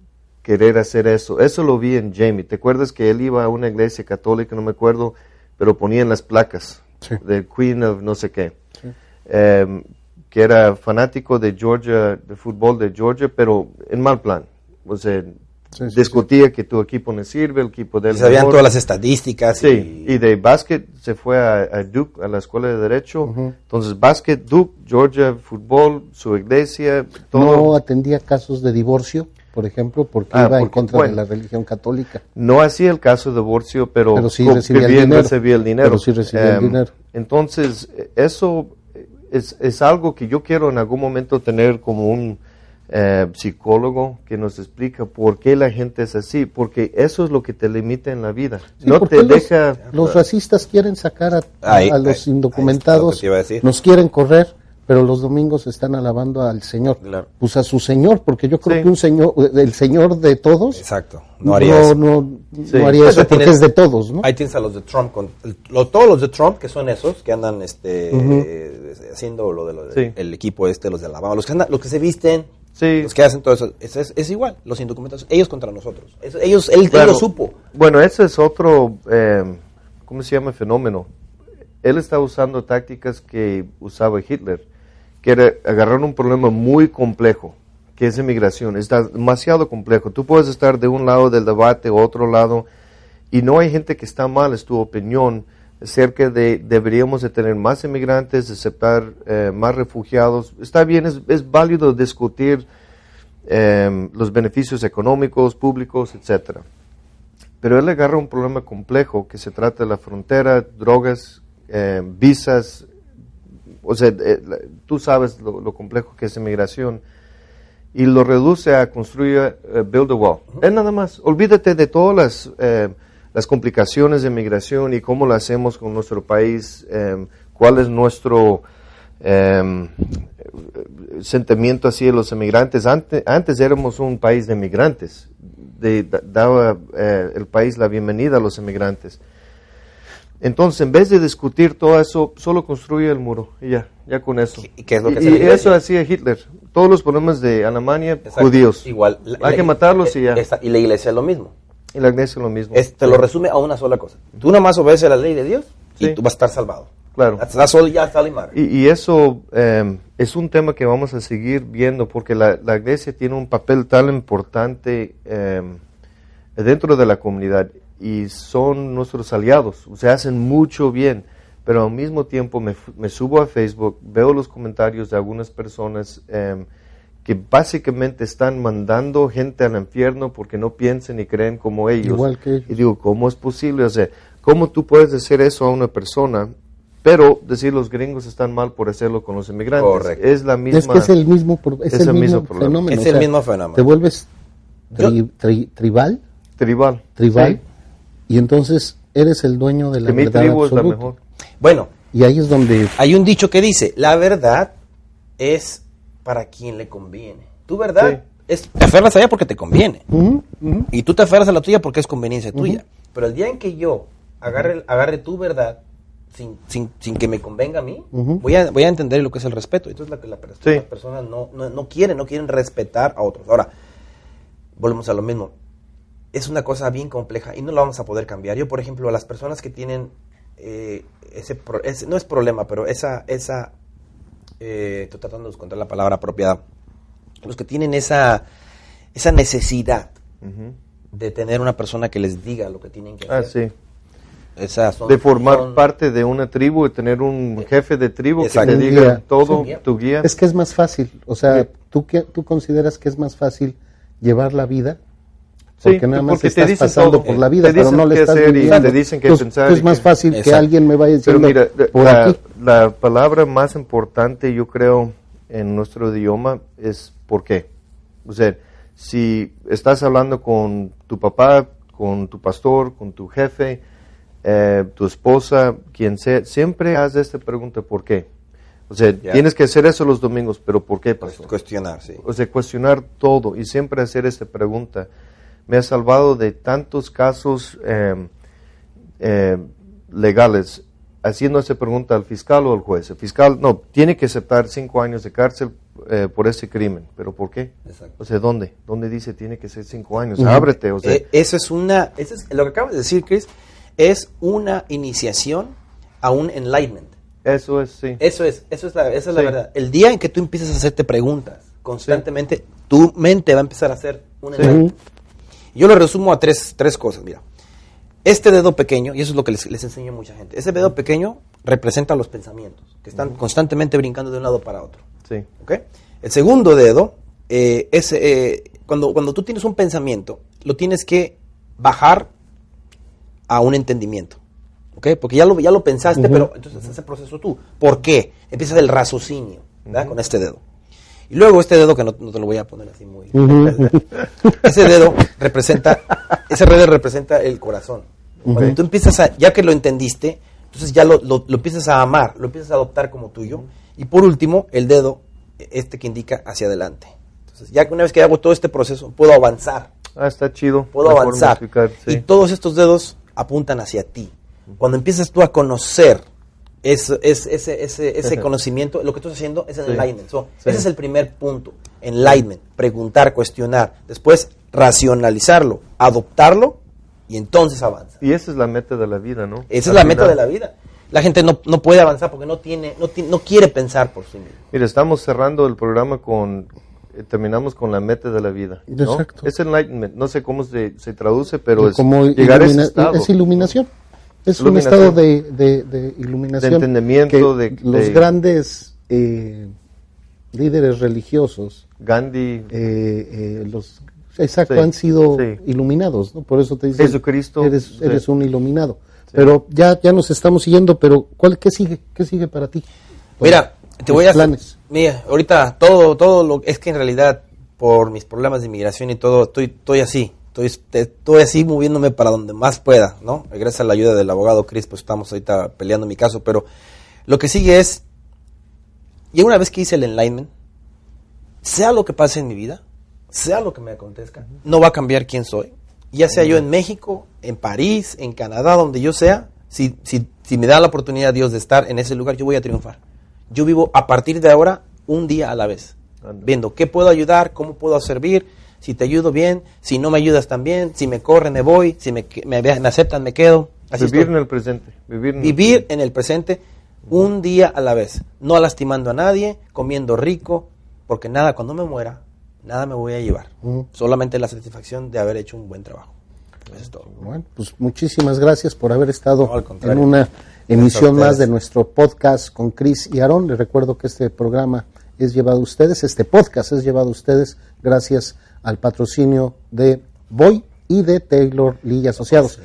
querer hacer eso. Eso lo vi en Jamie. ¿Te acuerdas que él iba a una iglesia católica, no me acuerdo, pero ponían las placas Sí. del Queen of no sé qué? Sí. Em, que era fanático de Georgia, de fútbol de Georgia, pero en mal plan. O sea, Sí, sí, discutía que tu equipo no sirve, el equipo de Y él sabían mejor. todas las estadísticas. Sí, y, y de básquet se fue a, a Duke, a la escuela de Derecho. Entonces, básquet, Duke, Georgia, fútbol, su iglesia, todo. No atendía casos de divorcio, por ejemplo, porque Ah, iba en contra bueno. de la religión católica. No hacía el caso de divorcio, pero, Pero sí recibía el vivía- dinero. recibía el dinero. Pero sí recibía el Em, dinero. Entonces, eso es, es algo que yo quiero en algún momento tener como un eh, psicólogo que nos explica por qué la gente es así, porque eso es lo que te limita en la vida. Sí, no te los, deja... los racistas quieren sacar a, Ahí- a los ahí- ahí indocumentados, está lo nos quieren correr, pero los domingos están alabando al Señor. Claro. Pues a su Señor, porque yo creo Sí. que un Señor, el Señor de todos, Exacto. No haría eso. no, no Sí. haría Pues eso ahí porque tienes- es de todos, ¿no? Ahí tienes a los de Trump, con, el- lo- todos los de Trump, que son esos, que andan este, eh, haciendo lo de lo de- Sí. el equipo este, los de Alabama, los que, andan, los que se visten, Sí. los que hacen todo eso, es, es- es igual, los indocumentados, ellos contra nosotros. Ellos, él, él Claro. lo supo. Bueno, ese es otro, eh, ¿cómo se llama? Fenómeno. Él está usando tácticas que usaba Hitler, que era agarrar un problema muy complejo, que es inmigración. Está demasiado complejo. Tú puedes estar de un lado del debate o otro lado, y no hay gente que está mal, es tu opinión, acerca de deberíamos de tener más inmigrantes, aceptar eh, más refugiados. Está bien, es, es válido discutir eh, los beneficios económicos, públicos, etcétera. Pero él agarra un problema complejo que se trata de la frontera, drogas, eh, visas, o sea, eh, tú sabes lo, lo complejo que es inmigración, y lo reduce a construir, eh, build a wall. Es nada más, olvídate de todas las, eh, las complicaciones de inmigración y cómo lo hacemos con nuestro país, eh, cuál es nuestro eh, sentimiento así de los inmigrantes. Antes, antes éramos un país de inmigrantes, de- da- daba eh, el país la bienvenida a los inmigrantes. Entonces, en vez de discutir todo eso, solo construye el muro y ya, ya con eso. ¿Y qué es lo que Y- hace la y iglesia? eso hacía Hitler. Todos los problemas de Alemania, Exacto. judíos. Igual. Hay la- que matarlos y ya. esta- y la iglesia es lo mismo. Y la iglesia lo mismo. Es- te lo resume a una sola cosa. Tú nada más obedeces la ley de Dios y Sí. tú vas a estar salvado. Claro. That's, all. Y, y eso eh, es un tema que vamos a seguir viendo porque la, la iglesia tiene un papel tan importante eh, dentro de la comunidad y son nuestros aliados, o sea, hacen mucho bien, pero al mismo tiempo me, me subo a Facebook, veo los comentarios de algunas personas eh, que básicamente están mandando gente al infierno porque no piensan y creen como ellos. Igual que ellos. Y digo, ¿cómo es posible? O sea, ¿cómo tú puedes decir eso a una persona? Pero decir los gringos están mal por hacerlo con los inmigrantes. Correcto. Es la misma. Es que es el mismo, es es el el mismo, fenómeno. Es o el sea, mismo fenómeno. Te vuelves Yo- tri- tri- tribal, tribal. tribal, Sí. y entonces eres el dueño de la Que mi tribu es la absoluta. mejor. Bueno, Y ahí es donde hay un dicho que dice, la verdad es para quien le conviene. Tu verdad es, te aferras a ella porque te conviene. Y tú te aferras a la tuya porque es conveniencia tuya. Pero el día en que yo agarre, agarre tu verdad sin, sin, sin que me convenga a mí, voy, a, voy a entender lo que es el respeto. Entonces la, la, Sí. las personas no, no, no quieren, no quieren respetar a otros. Ahora, volvemos a lo mismo. Es una cosa bien compleja y no la vamos a poder cambiar. Yo, por ejemplo, a las personas que tienen eh, ese, pro- ese- no es problema, pero esa, esa, eh, estoy tratando de encontrar la palabra apropiada, los que tienen esa, esa necesidad de tener una persona que les diga lo que tienen que Ah, hacer. sí. Son- De formar son- parte de una tribu y tener un jefe de tribu Exacto. que te diga guía. todo, tu guía. es que es más fácil. O sea, Sí. ¿tú, qué, tú consideras que es más fácil llevar la vida Sí, porque nada más porque te estás dicen pasando todo. por la Te vida, pero no le estás hacer y viviendo. te dicen Entonces, pensar Es y más fácil que alguien me vaya Pero diciendo mira, por la, aquí. La palabra más importante, yo creo, en nuestro idioma es por qué. O sea, si estás hablando con tu papá, con tu pastor, con tu jefe, eh, tu esposa, quien sea, siempre haz esta pregunta, ¿por qué? O sea, tienes que hacer eso los domingos, pero ¿por qué, pastor? Cuestionar, sí. O sea, cuestionar todo y siempre hacer esta pregunta. Me ha salvado de tantos casos eh, eh, legales haciendo esa pregunta al fiscal o al juez. El fiscal, no, tiene que aceptar cinco años de cárcel eh, por ese crimen. ¿Pero por qué? Exacto. O sea, ¿dónde? ¿Dónde dice tiene que ser cinco años? Ábrete, o sea. Eh, eso es una, eso es, lo que acabas de decir, Chris, es una iniciación a un enlightenment. eso es, sí. Eso es, eso es la, esa es la verdad. El día en que tú empiezas a hacerte preguntas constantemente, tu mente va a empezar a hacer un Sí. enlightenment. Yo lo resumo a tres, tres cosas, mira. Este dedo pequeño, y eso es lo que les, les enseño a mucha gente, ese dedo pequeño representa los pensamientos, que están constantemente brincando de un lado para otro. Sí. ¿ok? El segundo dedo eh, es eh, cuando, cuando tú tienes un pensamiento, lo tienes que bajar a un entendimiento. ¿ok? Porque ya lo, ya lo pensaste, pero entonces ese proceso tú. ¿Por qué? Empiezas el raciocinio ¿verdad? con este dedo. Y luego este dedo, que no, no te lo voy a poner así muy... ese dedo representa, ese dedo representa el corazón. Cuando tú empiezas a, ya que lo entendiste, entonces ya lo, lo- lo empiezas a amar, lo empiezas a adoptar como tuyo, Y por último, el dedo, este que indica hacia adelante. Entonces, ya que una vez que hago todo este proceso, puedo avanzar. Ah, está chido. Puedo avanzar. explicar, sí. Y todos estos dedos apuntan hacia ti. Cuando empiezas tú a conocer eso- es- ese, ese, ese conocimiento, lo que tú estás haciendo es el Sí. enlightenment. So, Sí. Ese es el primer punto. Enlightenment. Preguntar, cuestionar. Después, racionalizarlo, adoptarlo y entonces avanza. Y esa es la meta de la vida, ¿no? Esa es la meta de la vida. La gente no, no puede avanzar porque no tiene, no, ti- no quiere pensar por sí mismo. Mira, estamos cerrando el programa con, eh, terminamos con la meta de la vida. ¿no? Exacto. Es enlightenment, no sé cómo se, se traduce, pero es como llegar a ese estado. es iluminación. Es un estado de, de- de iluminación. De entendimiento, que de- los de- grandes eh, líderes religiosos, Gandhi, eh, eh, los exacto, Sí, han sido sí. iluminados, ¿no? Por eso te dicen, Jesucristo, eres, sí. eres un iluminado. Pero ya, ya nos estamos siguiendo, pero ¿cuál, ¿qué sigue? ¿Qué sigue para ti? Mira, te voy a... planes. Mira, ahorita todo, todo lo... Es que en realidad, por mis problemas de inmigración y todo, estoy, estoy así. Estoy, estoy así moviéndome para donde más pueda, ¿no? Gracias a la ayuda del abogado Chris, pues estamos ahorita peleando mi caso, pero lo que sigue es... Y una vez que hice el enlightenment, sea lo que pase en mi vida, sea lo que me acontezca, no va a cambiar quién soy. Ya sea yo en México, en París, en Canadá, donde yo sea, si, si, si me da la oportunidad Dios de estar en ese lugar, yo voy a triunfar. Yo vivo a partir de ahora un día a la vez, viendo qué puedo ayudar, cómo puedo servir, si te ayudo bien, si no me ayudas también, si me corren me voy, si me, me, me aceptan me quedo. Así vivir estoy en el presente. Vivir en el vivir en el presente un día a la vez, no lastimando a nadie, comiendo rico, porque nada, cuando me muera, nada me voy a llevar. Solamente la satisfacción de haber hecho un buen trabajo. Eso es todo. Bueno, pues muchísimas gracias por haber estado No, en una emisión más de nuestro podcast con Chris y Aarón. Les recuerdo que este programa es llevado a ustedes, este podcast es llevado a ustedes gracias al patrocinio de Boy y de Taylor Lee Asociados.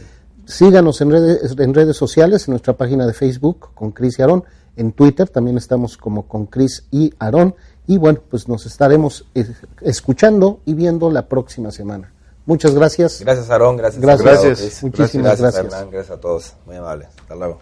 Síganos en redes, en redes sociales, en nuestra página de Facebook con Chris y Aarón, en Twitter también estamos como con Chris y Aarón. Y bueno, pues nos estaremos eh, escuchando y viendo la próxima semana. Muchas gracias. Gracias, Aarón. Gracias, Gracias. Gracias. Muchísimas gracias. gracias. Hernán. Gracias a todos. Muy amables. Hasta luego.